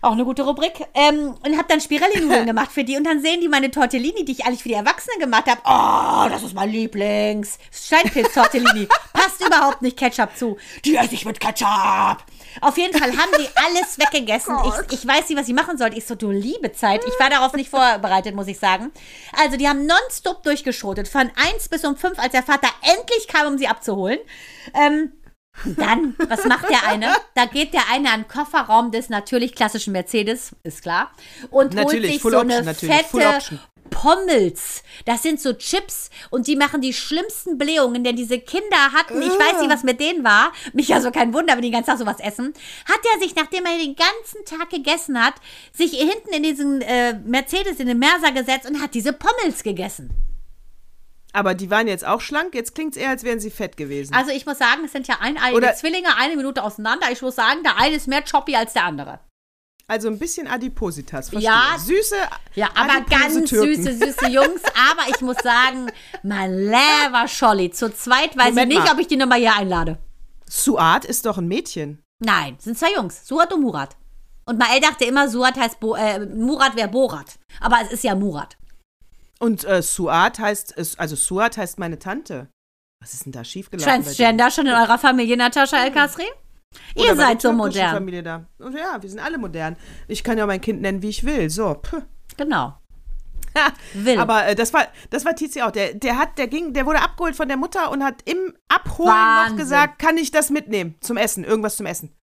Auch eine gute Rubrik. Ähm, und habe dann Spirelli-Nudeln gemacht für die. Und dann sehen die meine Tortellini, die ich eigentlich für die Erwachsenen gemacht habe. Oh, das ist mein Lieblings. Steinpilz-Tortellini. Passt überhaupt nicht Ketchup zu. Die esse ich mit Ketchup. Auf jeden Fall haben die alles weggegessen. Oh ich, ich, weiß nicht, was ich machen sollte. Ich so, du liebe Zeit. Ich war darauf nicht vorbereitet, muss ich sagen. Also, die haben nonstop durchgeschrotet. Von 1 bis um 5, als der Vater endlich kam, um sie abzuholen. Ähm, Dann, was macht der eine? Da geht der eine an den Kofferraum des natürlich klassischen Mercedes, ist klar, und Natürlich, holt sich Full so Option, eine fette. Pommels. Das sind so Chips und die machen die schlimmsten Blähungen, denn diese Kinder hatten, ich weiß nicht, was mit denen war, mich ja so kein Wunder, wenn die den ganzen Tag sowas essen, hat er sich, nachdem er den ganzen Tag gegessen hat, sich hinten in diesen äh, Mercedes, in den Merser gesetzt und hat diese Pommels gegessen. Aber die waren jetzt auch schlank. Jetzt klingt es eher, als wären sie fett gewesen. Also ich muss sagen, es sind ja eineiige Oder- Zwillinge, eine Minute auseinander. Ich muss sagen, der eine ist mehr choppy als der andere. Also ein bisschen Adipositas. Verstehe. Ja. Süße. Ja, aber adipose ganz Türken. süße, süße Jungs. Aber ich muss sagen, mein Lever Scholli. Zu zweit weiß Moment ich nicht, mal. ob ich die Nummer hier einlade. Suat ist doch ein Mädchen. Nein, sind zwei Jungs. Surat und Murat. Und Mael dachte immer, Surat heißt Bo äh, Murat wäre Borat. Aber es ist ja Murat. Und äh, Suat heißt, also Suat heißt meine Tante. Was ist denn da schiefgelaufen? Transgender schon in eurer Familie, Natascha El Kasri? Ihr Oder seid so modern. Familie da. Ja, wir sind alle modern. Ich kann ja mein Kind nennen, wie ich will. So. Puh. Genau. Will. Aber äh, das war, das war Tizi auch. Der, der hat, der ging, der wurde abgeholt von der Mutter und hat im Abholen Wahnsinn. noch gesagt, kann ich das mitnehmen zum Essen, irgendwas zum Essen.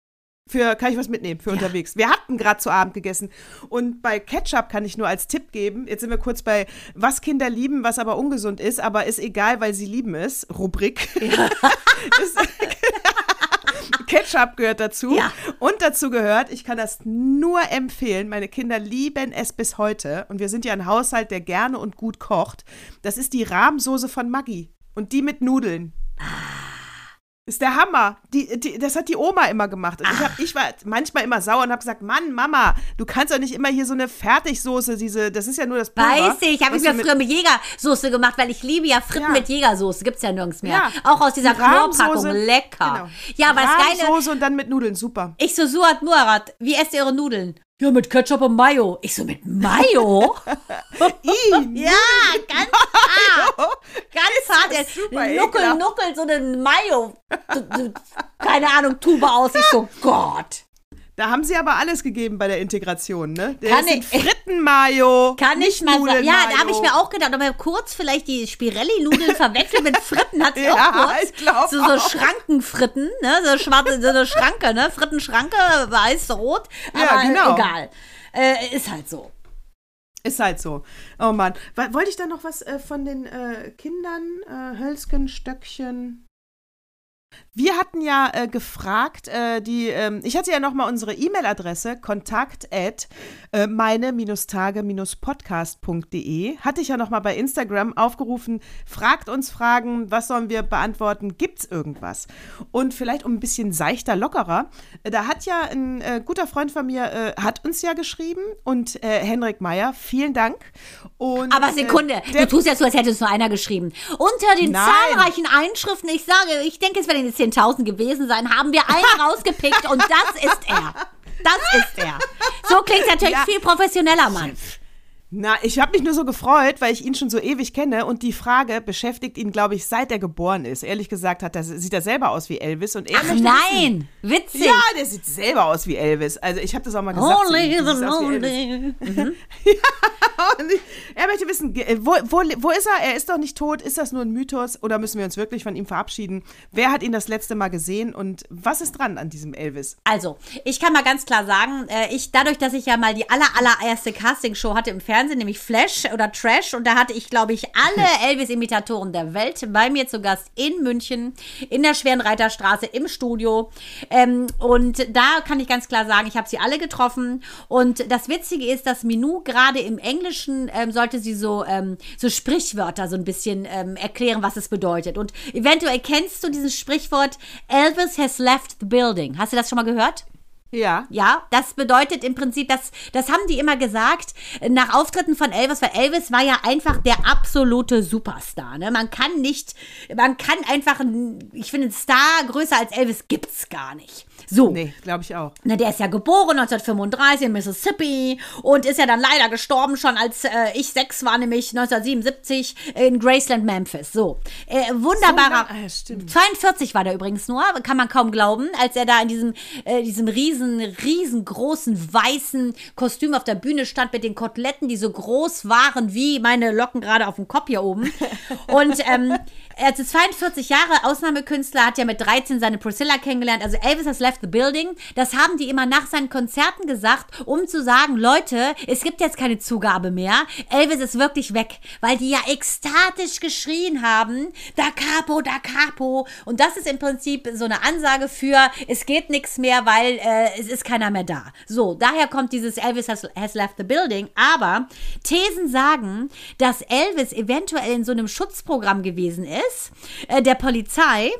Für, kann ich was mitnehmen für unterwegs? Wir hatten gerade zu Abend gegessen. Und bei Ketchup kann ich nur als Tipp geben, jetzt sind wir kurz bei, was Kinder lieben, was aber ungesund ist, aber ist egal, weil sie lieben es, Rubrik. Das- Ketchup gehört dazu. Ja. Und dazu gehört, ich kann das nur empfehlen, meine Kinder lieben es bis heute. Und wir sind ja ein Haushalt, der gerne und gut kocht. Das ist die Rahmsoße von Maggi. Und die mit Nudeln. Ist der Hammer. Die, die, das hat die Oma immer gemacht. Ich, hab, ich war manchmal immer sauer und habe gesagt, Mann, Mama, du kannst doch nicht immer hier so eine Fertigsoße, diese, das ist ja nur das Pulver. Weiß ich, habe ich was mir früher mit Jägersoße gemacht, weil ich liebe ja Fritten Ja. mit Jägersoße. Gibt's ja nirgends mehr. Ja. Auch aus dieser Die Chlorpackung. Lecker. Genau. Ja, aber das Geile, Rahmsoße und dann mit Nudeln, super. ich so, Suat Murat, wie esst ihr eure Nudeln? Ja, mit Ketchup und Mayo. Ich so, mit Mayo? I, ja, ganz hart. Ganz hart. das super Nuckel, nuckel so eine Mayo. Keine Ahnung, Tube aus. Ich so, Gott. Da haben sie aber alles gegeben bei der Integration, ne? Der Kann ich- Fritten-Mayo. Kann ich mal sagen. Ja, da habe ich mir auch gedacht, aber kurz vielleicht die Spirelli-Nudeln verwechselt mit Fritten hat sie Ja, auch kurz. ich glaub so, so auch. Schrankenfritten, ne? So schwarze, so eine Schranke, ne? Frittenschranke, weiß, rot. Aber Ja, genau. egal. Äh, ist halt so. Ist halt so. Oh Mann. Wollte ich da noch was äh, von den äh, Kindern, äh, Hölzchen, Stöckchen? Wir hatten ja äh, gefragt, äh, die, ähm, ich hatte ja nochmal unsere E-Mail-Adresse, kontakt at äh, meine-tage-podcast.de. Hatte ich ja nochmal bei Instagram aufgerufen, fragt uns Fragen, was sollen wir beantworten, gibt's irgendwas? Und vielleicht um ein bisschen seichter, lockerer, äh, da hat ja ein äh, guter Freund von mir, äh, hat uns ja geschrieben und Henrik Meyer, vielen Dank. Und, Aber Sekunde, du tust ja so, als hätte es nur einer geschrieben. Unter den nein. zahlreichen Einschriften, ich sage, ich denke, es werden jetzt hier 15.000 gewesen sein, haben wir einen rausgepickt und das ist er. Das ist er. So klingt natürlich ja. viel professioneller, Mann. Na, ich habe mich nur so gefreut, weil ich ihn schon so ewig kenne und die Frage beschäftigt ihn, glaube ich, seit er geboren ist. Ehrlich gesagt hat er, sieht er selber aus wie Elvis und er Ach nein, wissen. witzig. Ja, der sieht selber aus wie Elvis. Also ich habe das auch mal gesagt. Holy the lonely. Mhm. ja, Ich- er möchte wissen, ge- wo, wo, wo ist er? Er ist doch nicht tot. Ist das nur ein Mythos oder müssen wir uns wirklich von ihm verabschieden? Wer hat ihn das letzte Mal gesehen und was ist dran an diesem Elvis? Also, ich kann mal ganz klar sagen, äh, ich dadurch, dass ich ja mal die aller allererste Castingshow hatte im Fernsehen, nämlich Flash oder Trash, und da hatte ich, glaube ich, alle Elvis-Imitatoren der Welt bei mir zu Gast in München, in der Schwerenreiterstraße, im Studio. Ähm, und da kann ich ganz klar sagen, ich habe sie alle getroffen. Und das Witzige ist, dass Minou gerade im Englischen ähm, sollte sie so, ähm, so Sprichwörter so ein bisschen ähm, erklären, was es bedeutet. Und eventuell kennst du dieses Sprichwort, Elvis has left the building. Hast du das schon mal gehört? Ja. Ja, das bedeutet im Prinzip, das, das haben die immer gesagt äh, nach Auftritten von Elvis, weil Elvis war ja einfach der absolute Superstar. Ne? Man kann nicht, man kann einfach, ein- ich finde, einen Star größer als Elvis gibt's gar nicht. So. Nee, glaube ich auch. Na, der ist ja geboren 1935 in Mississippi und ist ja dann leider gestorben schon als äh, ich sechs war, nämlich 1977 in Graceland, Memphis. So, äh, wunderbarer. So ah, stimmt. 42 war der übrigens nur, kann man kaum glauben, als er da in diesem, äh, diesem riesen, riesengroßen weißen Kostüm auf der Bühne stand mit den Koteletten, die so groß waren wie meine Locken gerade auf dem Kopf hier oben. Und ähm, er ist 42 Jahre, Ausnahmekünstler, hat ja mit 13 seine Priscilla kennengelernt. Also Elvis has left the building. Das haben die immer nach seinen Konzerten gesagt, um zu sagen, Leute, es gibt jetzt keine Zugabe mehr. Elvis ist wirklich weg, weil die ja ekstatisch geschrien haben, da Capo, da Capo. Und das ist im Prinzip so eine Ansage für, es geht nichts mehr, weil äh, es ist keiner mehr da. So, daher kommt dieses Elvis has, has left the building. Aber Thesen sagen, dass Elvis eventuell in so einem Schutzprogramm gewesen ist, äh, der Polizei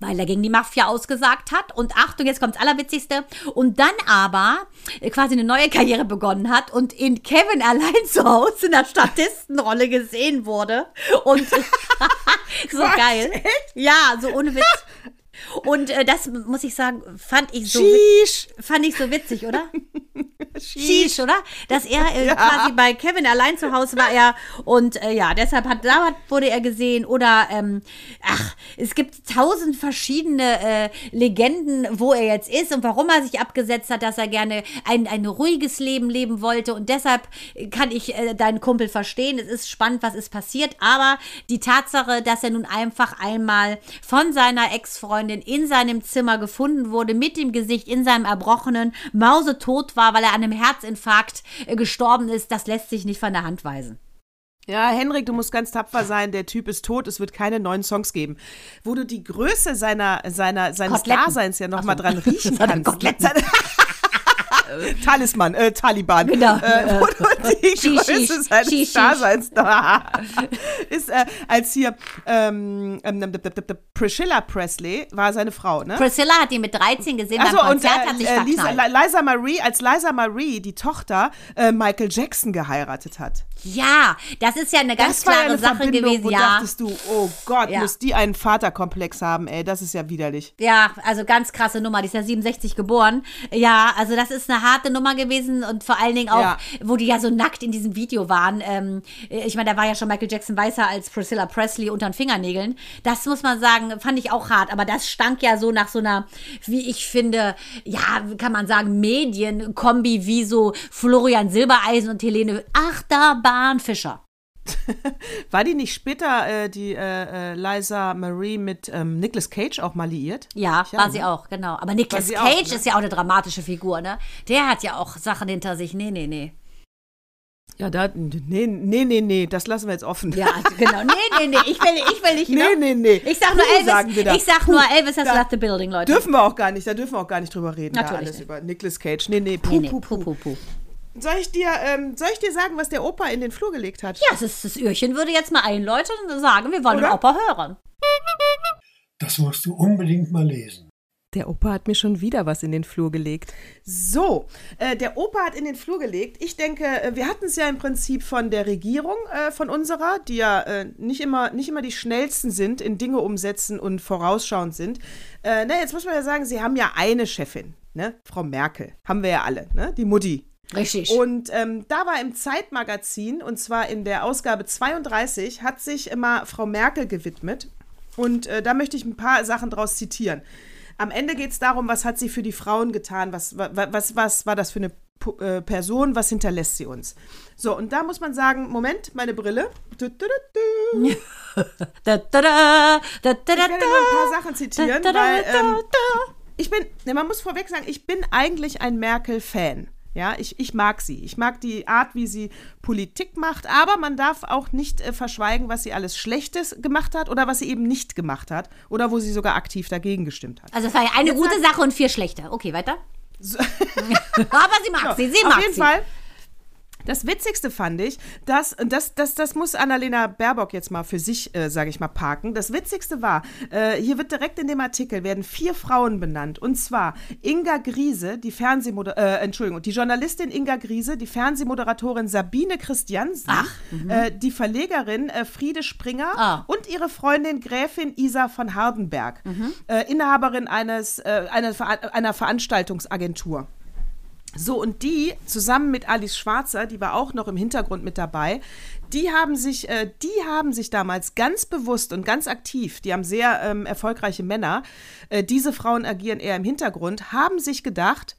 weil er gegen die Mafia ausgesagt hat. Und Achtung, jetzt kommt's Allerwitzigste. Und dann aber äh, quasi eine neue Karriere begonnen hat und in Kevin allein zu Hause in der Statistenrolle gesehen wurde. Und so geil. Ja, so ohne Witz. Und äh, das muss ich sagen, fand ich so fand ich so witzig, oder? Sheesh, oder? Dass er äh, quasi bei Kevin allein zu Hause war er und äh, ja, deshalb hat da wurde er gesehen oder ähm, ach, es gibt tausend verschiedene äh, Legenden, wo er jetzt ist und warum er sich abgesetzt hat, dass er gerne ein, ein ruhiges Leben leben wollte und deshalb kann ich äh, deinen Kumpel verstehen. Es ist spannend, was ist passiert, aber die Tatsache, dass er nun einfach einmal von seiner Ex-Freundin in seinem Zimmer gefunden wurde, mit dem Gesicht in seinem Erbrochenen, mausetot war, weil er an einem Herzinfarkt äh, gestorben ist, das lässt sich nicht von der Hand weisen. Ja, Henrik, du musst ganz tapfer sein. Der Typ ist tot. Es wird keine neuen Songs geben. Wo du die Größe seiner, seiner, seines Koteletten. Daseins ja nochmal dran riechen kannst. Seine- Talisman, äh, Taliban. Genau. Äh, wo du die Größe seines shish, shish. Daseins ist, äh, als hier ähm, ähm, ähm, Priscilla Presley war seine Frau, ne? Priscilla hat ihn mit 13 gesehen Achso, beim und Konzert, hat äh, sich äh, Lisa. Liza Marie, als Liza Marie, die Tochter, äh, Michael Jackson geheiratet hat. Ja, das ist ja eine ganz das war ja klare eine Sache Verbindung, gewesen, wo ja. dachtest du, oh Gott, Ja. muss die einen Vaterkomplex haben, ey, das ist ja widerlich. Ja, also ganz krasse Nummer. Die ist ja 67 geboren. Ja, also das ist eine harte Nummer gewesen und vor allen Dingen auch, Ja. wo die ja so nackt in diesem Video waren. Ähm, ich meine, da war ja schon Michael Jackson weißer als Priscilla Presley unter den Fingernägeln. Das muss man sagen, fand ich auch hart. Aber das stank ja so nach so einer, wie ich finde, ja, kann man sagen, Medienkombi wie so Florian Silbereisen und Helene Achterbahn Fischer. War die nicht später, äh, die äh, äh, Liza Marie mit ähm, Nicolas Cage auch mal liiert? Ja, Ja, war ne? sie auch, genau. Aber Nicolas sie auch, Cage ne? ist ja auch eine dramatische Figur, ne? Der hat ja auch Sachen hinter sich. Nee, nee, nee. Ja, da, nee, nee, nee, nee, das lassen wir jetzt offen. Ja, also genau. Nee, nee, nee. Ich will, ich will nicht. Nee, ne? nee, nee. Ich sag nur Puh, sagen wir Elvis. da. Ich sag Puh, nur Elvis has da left the building, Leute. Dürfen wir auch gar nicht, da dürfen wir auch gar nicht drüber reden, da Natürlich alles nicht. über Nicolas Cage. Nee, nee, puh, nee, nee. puh, Puh, puh. puh, puh. Soll ich dir, ähm, soll ich dir sagen, was der Opa in den Flur gelegt hat? Ja, das, ist, das Öhrchen würde jetzt mal einläuten und sagen, wir wollen den Oder? Opa hören. Das musst du unbedingt mal lesen. Der Opa hat mir schon wieder was in den Flur gelegt. So, äh, der Opa hat in den Flur gelegt. Ich denke, äh, wir hatten es ja im Prinzip von der Regierung, äh, von unserer, die ja äh, nicht, immer, nicht immer die schnellsten sind, in Dinge umsetzen und vorausschauend sind. Äh, na, jetzt muss man ja sagen, sie haben ja eine Chefin, ne? Frau Merkel. Haben wir ja alle, ne? Die Mutti. Richtig. Und ähm, da war im Zeitmagazin, und zwar in der Ausgabe 32, hat sich immer Frau Merkel gewidmet. Und äh, da möchte ich ein paar Sachen draus zitieren. Am Ende geht es darum, was hat sie für die Frauen getan, was, wa- wa- was, was war das für eine Pu- äh, Person, was hinterlässt sie uns. So, und da muss man sagen, Moment, meine Brille. Du, du, du. Da, da, da, da, da, Ich werde nur ein paar Sachen da, zitieren, da, da, weil da, ähm, ich bin, ne, man muss vorweg sagen, ich bin eigentlich ein Merkel-Fan. Ja, ich, ich mag sie. Ich mag die Art, wie sie Politik macht, aber man darf auch nicht äh, verschweigen, was sie alles Schlechtes gemacht hat oder was sie eben nicht gemacht hat oder wo sie sogar aktiv dagegen gestimmt hat. Also es war ja eine Jetzt gute Sache und vier schlechte. Okay, weiter. Aber sie mag sie, sie Auf mag jeden sie. Fall. Das Witzigste fand ich, dass, und das, das, das muss Annalena Baerbock jetzt mal für sich, äh, sage ich mal, parken. Das Witzigste war, äh, hier wird direkt in dem Artikel, werden vier Frauen benannt. Und zwar Inga Griese, die Fernsehmoder äh, Entschuldigung, die Journalistin Inga Griese, die Fernsehmoderatorin Sabine Christiansen, Ach, äh, die Verlegerin äh, Friede Springer Ah. und ihre Freundin Gräfin Isa von Hardenberg, äh, Inhaberin eines, äh, einer, Ver einer Veranstaltungsagentur. So, und die zusammen mit Alice Schwarzer, die war auch noch im Hintergrund mit dabei, die haben sich, äh, die haben sich damals ganz bewusst und ganz aktiv, die haben sehr ähm, erfolgreiche Männer, äh, diese Frauen agieren eher im Hintergrund, haben sich gedacht,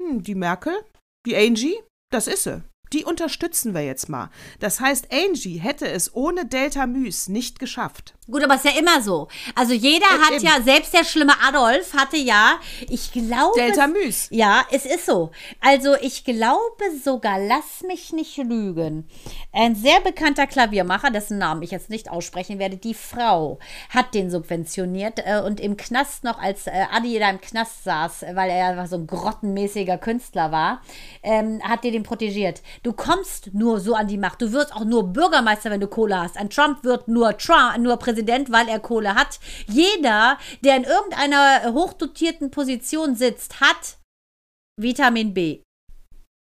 hm, die Merkel, die Angie, das ist sie. die unterstützen wir jetzt mal. Das heißt, Angie hätte es ohne Delta Müs nicht geschafft. Gut, aber ist ja immer so. Also jeder Ja, hat eben. ja, selbst der schlimme Adolf hatte ja, ich glaube. Delta Müs. Ja, es ist so. Also ich glaube sogar, lass mich nicht lügen. Ein sehr bekannter Klaviermacher, dessen Namen ich jetzt nicht aussprechen werde, die Frau hat den subventioniert äh, und im Knast noch, als äh, Adi da im Knast saß, äh, weil er einfach so ein grottenmäßiger Künstler war, ähm, hat die den protegiert. Du kommst nur so an die Macht. Du wirst auch nur Bürgermeister, wenn du Kohle hast. Ein Trump wird nur Trump, nur Präsident, weil er Kohle hat. Jeder, der in irgendeiner hochdotierten Position sitzt, hat Vitamin B.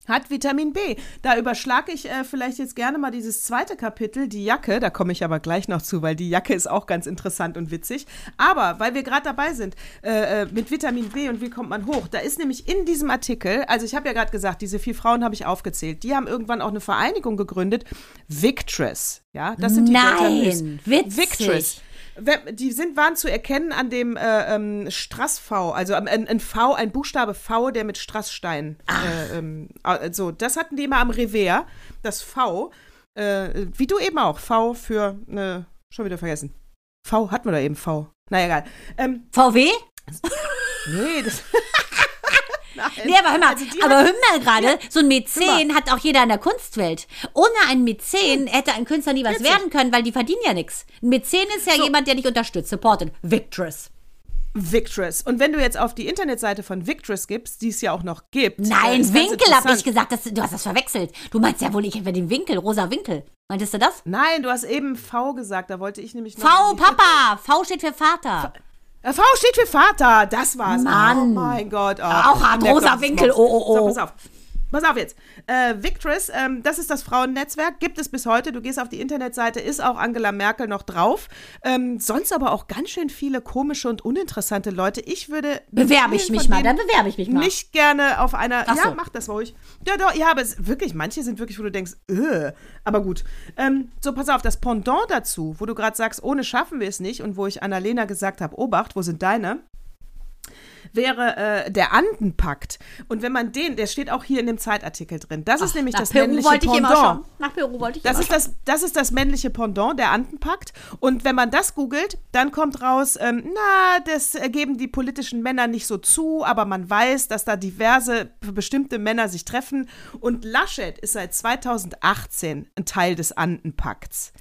Hat Vitamin B. Da überschlage ich äh, vielleicht jetzt gerne mal dieses zweite Kapitel, die Jacke. Da komme ich aber gleich noch zu, weil die Jacke ist auch ganz interessant und witzig. Aber weil wir gerade dabei sind äh, äh, mit Vitamin B und wie kommt man hoch, da ist nämlich in diesem Artikel, also ich habe ja gerade gesagt, diese vier Frauen habe ich aufgezählt, die haben irgendwann auch eine Vereinigung gegründet, Victress. Ja, das sind die Nein, Mys. witzig. Victress. Die sind, waren zu erkennen an dem äh, ähm, Strass-V, also am- ein, ein V, ein Buchstabe V, der mit Strassstein. Äh, ähm, also, das hatten die immer am Revers, das V. Äh, wie du eben auch. V für, äh, schon wieder vergessen. V hatten wir da eben V. Na egal. Ähm, VW? nee, das. Nein. Nee, aber hör mal, Also aber hör mal gerade, so ein Mäzen hat auch jeder in der Kunstwelt. Ohne einen Mäzen hätte ein Künstler nie was Witzig. werden können, weil die verdienen ja nichts. Ein Mäzen ist ja jemand, der dich unterstützt, supportet. Victress. Victress. Und wenn du jetzt auf die Internetseite von Victress gibst, die es ja auch noch gibt. Nein, Winkel hab ich gesagt. Das, du hast das verwechselt. Du meinst ja wohl, ich hätte den Winkel, rosa Winkel. Meintest du das? Nein, du hast eben V gesagt, da wollte ich nämlich noch. V, Papa. V steht für Vater. Äh, V steht für Vater, das war's. Mann. Oh mein Gott. Oh, Auch merkt rosa Winkel. Oh, oh, oh. So, pass auf. Pass auf jetzt. Äh, Victress, ähm, das ist das Frauennetzwerk, gibt es bis heute. Du gehst auf die Internetseite, ist auch Angela Merkel noch drauf. Ähm, sonst aber auch ganz schön viele komische und uninteressante Leute. Ich würde. Bewerbe ich mich mal, dann bewerbe ich mich mal. Nicht gerne auf einer. Ach ja, so. mach das ruhig. Ja, doch, ja, aber es, wirklich, manche sind wirklich, wo du denkst, äh, aber gut. Ähm, so, pass auf, das Pendant dazu, wo du gerade sagst, ohne schaffen wir es nicht und wo ich Annalena gesagt habe, Obacht, wo sind deine? Wäre äh, der Andenpakt. Und wenn man den, der steht auch hier in dem Zeitartikel drin. Das ist nämlich das Peru männliche wollte ich Pendant. Nach Peru wollte ich Das immer ist das, das ist das männliche Pendant, der Andenpakt. Und wenn man das googelt, dann kommt raus, ähm, na, das geben die politischen Männer nicht so zu, aber man weiß, dass da diverse bestimmte Männer sich treffen. Und Laschet ist seit 2018 ein Teil des Andenpakts.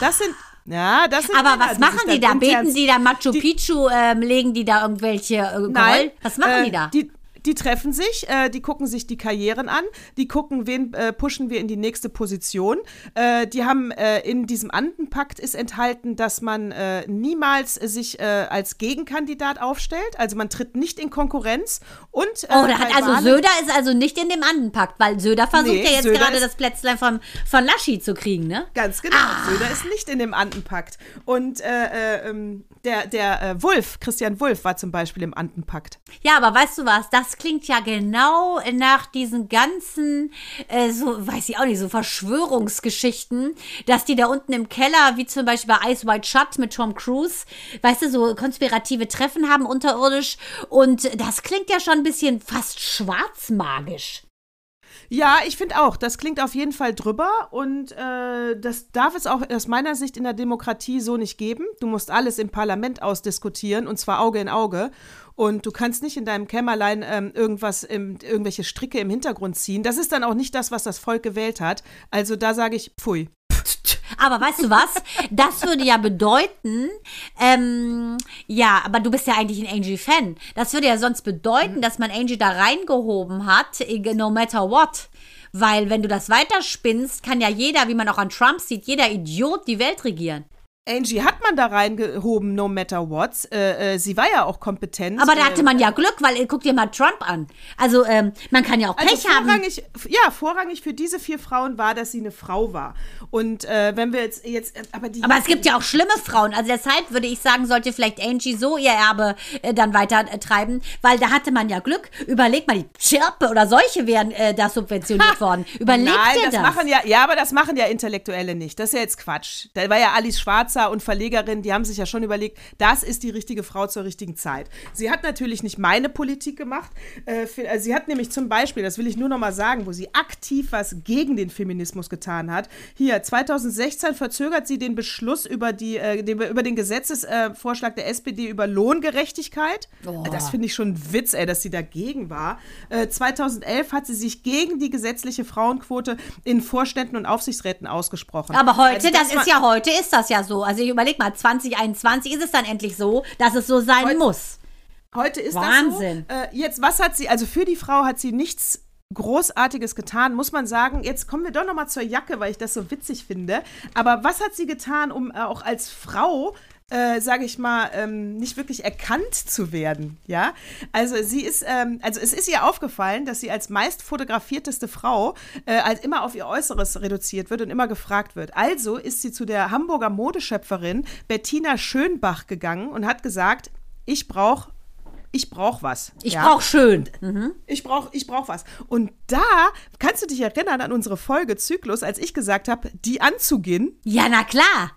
Das sind, ja, das sind Aber Männer, was die machen die dann da? Beten die da Machu die- Picchu? Ähm, legen die da irgendwelche äh, Groll? Nein. Was machen äh, die da? Die, die treffen sich, äh, die gucken sich die Karrieren an, die gucken, wen äh, pushen wir in die nächste Position. Äh, die haben äh, in diesem Andenpakt ist enthalten, dass man äh, niemals sich äh, als Gegenkandidat aufstellt. Also man tritt nicht in Konkurrenz. Und, Oh, da hat also Wahlen- Söder ist also nicht in dem Andenpakt, weil Söder versucht Nee, ja jetzt Söder gerade das Plätzlein von, von Laschi zu kriegen, ne? Ganz genau. Söder ist nicht in dem Andenpakt. Und äh, äh, ähm, der, der Wulff, Christian Wulff, war zum Beispiel im Andenpakt. Ja, aber weißt du was? Das klingt ja genau nach diesen ganzen, äh, so, weiß ich auch nicht, so Verschwörungsgeschichten, dass die da unten im Keller, wie zum Beispiel bei Ice White Shut mit Tom Cruise, weißt du, so konspirative Treffen haben unterirdisch. Und das klingt ja schon ein bisschen fast schwarzmagisch. Ja, ich finde auch, das klingt auf jeden Fall drüber und äh, das darf es auch aus meiner Sicht in der Demokratie so nicht geben. Du musst alles im Parlament ausdiskutieren und zwar Auge in Auge. Und du kannst nicht in deinem Kämmerlein ähm, irgendwas, im, irgendwelche Stricke im Hintergrund ziehen. Das ist dann auch nicht das, was das Volk gewählt hat. Also da sage ich, pfui. Aber weißt du was? Das würde ja bedeuten, ähm, ja, aber du bist ja eigentlich ein Angie-Fan. Das würde ja sonst bedeuten, dass man Angie da reingehoben hat, eh, no matter what. Weil wenn du das weiterspinnst, kann ja jeder, wie man auch an Trump sieht, jeder Idiot die Welt regieren. Angie hat man da reingehoben, no matter what. Äh, äh, sie war ja auch kompetent. Aber da äh, hatte man ja Glück, weil äh, guck dir mal Trump an. Also ähm, man kann ja auch Also Pech haben. vorrangig, ja, vorrangig für diese vier Frauen war, dass sie eine Frau war. Und äh, wenn wir jetzt, jetzt, aber die. Aber es gibt ja auch schlimme Frauen. Also deshalb würde ich sagen, sollte vielleicht Angie so ihr Erbe äh, dann weiter äh, treiben, weil da hatte man ja Glück. Überleg mal, die Schirpe oder solche wären äh, da subventioniert worden. Überleg Nein, dir das, das. machen ja, ja, aber das machen ja Intellektuelle nicht. Das ist ja jetzt Quatsch. Da war ja Alice Schwarzer und Verlegerinnen, die haben sich ja schon überlegt, das ist die richtige Frau zur richtigen Zeit. Sie hat natürlich nicht meine Politik gemacht. Äh, für, äh, sie hat nämlich zum Beispiel, das will ich nur noch mal sagen, wo sie aktiv was gegen den Feminismus getan hat. Hier, 2016 verzögert sie den Beschluss über, die, äh, den, über den Gesetzesvorschlag der SPD über Lohngerechtigkeit. Oh. Das finde ich schon ein Witz, ey, dass sie dagegen war. Äh, 2011 hat sie sich gegen die gesetzliche Frauenquote in Vorständen und Aufsichtsräten ausgesprochen. Aber heute, Also das, war- ist ja heute, ist das ja so. Also ich überleg mal, 2021 ist es dann endlich so, dass es so sein Heute- muss. Heute ist Wahnsinn. das so. Äh, jetzt, was hat sie, also für die Frau hat sie nichts Großartiges getan, muss man sagen. Jetzt kommen wir doch noch mal zur Jacke, weil ich das so witzig finde. Aber was hat sie getan, um äh, auch als Frau äh, sage ich mal, ähm, nicht wirklich erkannt zu werden, ja. Also sie ist, ähm, also es ist ihr aufgefallen, dass sie als meist fotografierteste Frau äh, als immer auf ihr Äußeres reduziert wird und immer gefragt wird. Also ist sie zu der Hamburger Modeschöpferin Bettina Schönbach gegangen und hat gesagt, ich brauche ich brauch was. Ich ja? brauch schön. Ich brauch, ich brauch was. Und da kannst du dich erinnern an unsere Folge Zyklus, als ich gesagt habe, die anzugehen. Ja, na klar.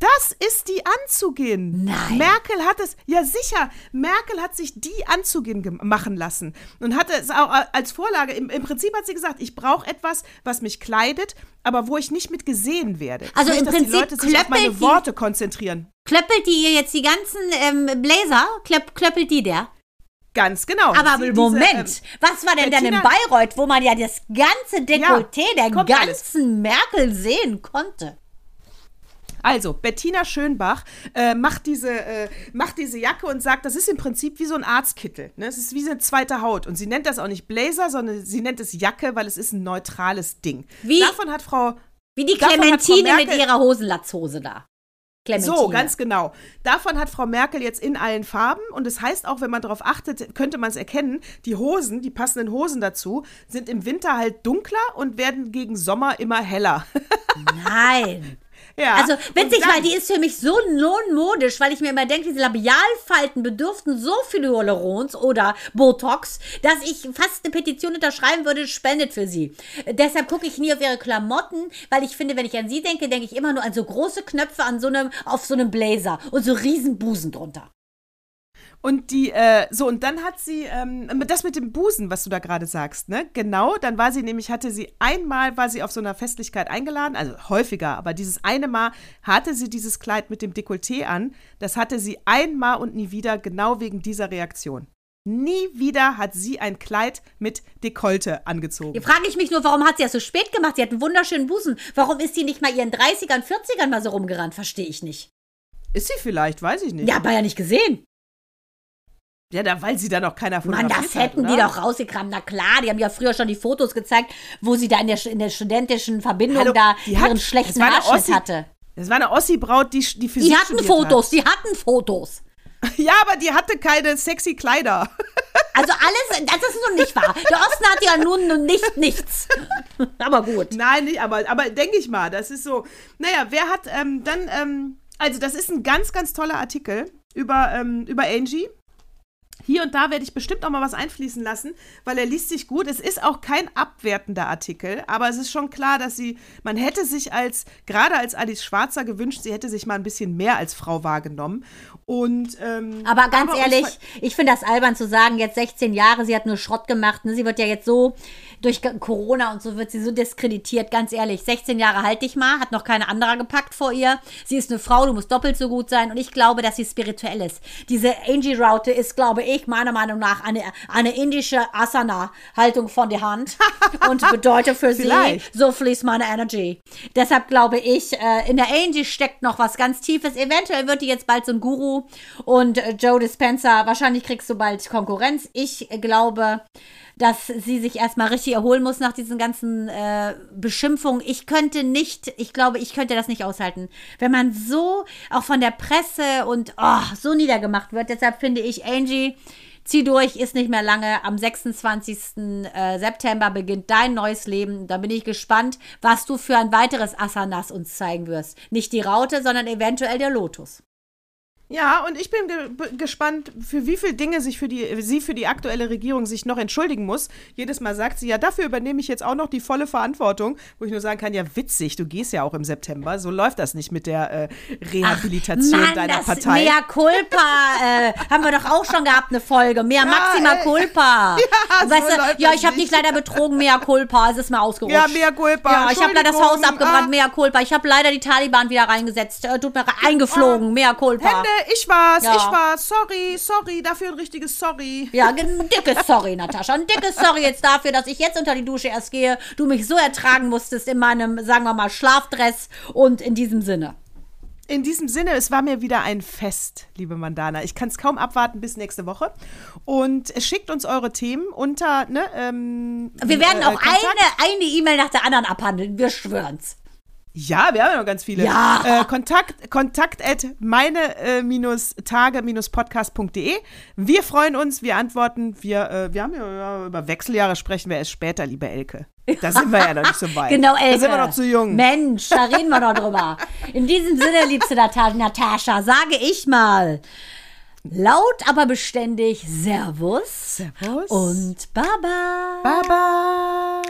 Das ist die anzugehen. Nein. Merkel hat es, ja sicher, Merkel hat sich die anzugehen machen lassen und hatte es auch als Vorlage. Im, im Prinzip hat sie gesagt, ich brauche etwas, was mich kleidet, aber wo ich nicht mit gesehen werde. Also ich im möchte, dass Prinzip die Leute sich auf meine klöppelt die- Worte konzentrieren. Klöppelt die ihr jetzt die ganzen ähm, Bläser? Klöpp, klöppelt die der? Ganz genau. Aber Sie- diese, Moment, ähm, was war denn dann in Bayreuth, wo man ja das ganze Dekolleté der kommt ganzen alles. Merkel sehen konnte? Also, Bettina Schönbach äh, macht, diese, äh, macht diese Jacke und sagt, das ist im Prinzip wie so ein Arztkittel. Ne? Es ist wie so eine zweite Haut. Und sie nennt das auch nicht Blazer, sondern sie nennt es Jacke, weil es ist ein neutrales Ding. Wie- Davon hat Frau. Wie die Clementine mit ihrer Hosenlatzhose da. Clementine. So, ganz genau. Davon hat Frau Merkel jetzt in allen Farben. Und es das heißt auch, wenn man darauf achtet, könnte man es erkennen, die Hosen, die passenden Hosen dazu, sind im Winter halt dunkler und werden gegen Sommer immer heller. Nein. Ja. Also witzig, dann- weil die ist für mich so non-modisch, weil ich mir immer denke, diese Labialfalten bedürften so viel Hyalurons oder Botox, dass ich fast eine Petition unterschreiben würde, spendet für sie. Deshalb gucke ich nie auf ihre Klamotten, weil ich finde, wenn ich an sie denke, denke ich immer nur an so große Knöpfe an so einem, auf so einem Blazer und so riesen Busen drunter. Und die, äh, so, und dann hat sie, ähm, das mit dem Busen, was du da gerade sagst, ne? Genau, dann war sie nämlich, hatte sie einmal, war sie auf so einer Festlichkeit eingeladen, also häufiger, aber dieses eine Mal hatte sie dieses Kleid mit dem Dekolleté an. Das hatte sie einmal und nie wieder, genau wegen dieser Reaktion. Nie wieder hat sie ein Kleid mit Dekolte angezogen. Hier frage ich mich nur, warum hat sie das so spät gemacht? Sie hat einen wunderschönen Busen. Warum ist sie nicht mal ihren 30ern, 40ern mal so rumgerannt? Verstehe ich nicht. Ist sie vielleicht, weiß ich nicht. Ja, aber ja nicht gesehen. Ja, da, weil sie da noch keiner von Mann, das hätten die doch rausgekramt. Na klar, die haben ja früher schon die Fotos gezeigt, wo sie da in der, in der studentischen Verbindung Hallo, da hat- ihren das schlechten Haarschnitt Ossi- hatte. Das war eine Ossi-Braut, die, die Physik Die hatten Fotos, die hatten Fotos. Hat. Ja, aber die hatte keine sexy Kleider. Also alles, das ist nun nicht wahr. Der Osten hat ja nun, nun nicht nichts. Aber gut. Nein, nicht, aber, aber denke ich mal, das ist so. Naja, wer hat ähm, dann, ähm, also das ist ein ganz, ganz toller Artikel über, ähm, über Angie. Hier und da werde ich bestimmt auch mal was einfließen lassen, weil er liest sich gut. Es ist auch kein abwertender Artikel, aber es ist schon klar, dass sie, man hätte sich als, gerade als Alice Schwarzer gewünscht, sie hätte sich mal ein bisschen mehr als Frau wahrgenommen. Und, ähm, Aber ganz uns ehrlich, ich finde das albern zu sagen, jetzt 16 Jahre, sie hat nur Schrott gemacht. Ne? Sie wird ja jetzt so, durch Corona und so wird sie so diskreditiert. Ganz ehrlich, 16 Jahre halt dich mal, hat noch keine andere gepackt vor ihr. Sie ist eine Frau, du musst doppelt so gut sein. Und ich glaube, dass sie spirituell ist. Diese Angie-Raute ist, glaube ich, meiner Meinung nach eine, eine indische Asana-Haltung von der Hand. und bedeutet für sie, so fließt meine Energy. Deshalb glaube ich, äh, in der Angie steckt noch was ganz Tiefes. Eventuell wird die jetzt bald so ein Guru und äh, Joe Dispenza, wahrscheinlich kriegst du bald Konkurrenz. Ich äh, glaube, dass sie sich erstmal richtig erholen muss nach diesen ganzen äh, Beschimpfungen. Ich könnte nicht, ich glaube, ich könnte das nicht aushalten. Wenn man so auch von der Presse und oh, so niedergemacht wird. Deshalb finde ich, Angie, zieh durch, ist nicht mehr lange. Am 26. äh, September beginnt dein neues Leben. Da bin ich gespannt, was du für ein weiteres Asanas uns zeigen wirst. Nicht die Raute, sondern eventuell der Lotus. Ja, und ich bin ge gespannt, für wie viele Dinge sich für die, sie für die aktuelle Regierung sich noch entschuldigen muss. Jedes Mal sagt sie, ja, dafür übernehme ich jetzt auch noch die volle Verantwortung. Wo ich nur sagen kann, ja, witzig, du gehst ja auch im September. So läuft das nicht mit der äh, Rehabilitation Mann, deiner das Partei. Mea culpa, äh, haben wir doch auch schon gehabt, eine Folge. Mea maxima ey. culpa. Ja, so weißt du, läuft ja, ich habe dich nicht. leider betrogen, mea culpa, es ist mir ausgerutscht. Ja, mea culpa, Ja, ich habe leider das Haus abgebrannt, ah. mea culpa. Ich habe leider die Taliban wieder reingesetzt, äh, tut mir eingeflogen, mea culpa. Hände, ich war's, Ja. ich war's. Sorry, sorry, dafür ein richtiges Sorry. Ja, ein dickes Sorry, Natascha. Ein dickes Sorry jetzt dafür, dass ich jetzt unter die Dusche erst gehe. Du mich so ertragen musstest in meinem, sagen wir mal, Schlafdress. Und in diesem Sinne. In diesem Sinne, es war mir wieder ein Fest, liebe Mandana. Ich kann es kaum abwarten bis nächste Woche. Und schickt uns eure Themen unter, ne, ähm, Wir werden äh, auch Kontakt- eine eine E-Mail nach der anderen abhandeln. Wir schwören's. Ja, wir haben ja noch ganz viele. Ja. Äh, Kontakt, kontakt at meine-tage-podcast.de. Wir freuen uns, wir antworten. Wir, äh, wir haben ja, über Wechseljahre sprechen wir erst später, liebe Elke. Da sind wir ja noch nicht so weit. Genau, Elke. Da sind wir noch zu jung. Mensch, da reden wir noch drüber. In diesem Sinne, liebste Nata- Natascha, sage ich mal laut, aber beständig Servus, Servus. und Baba. Baba.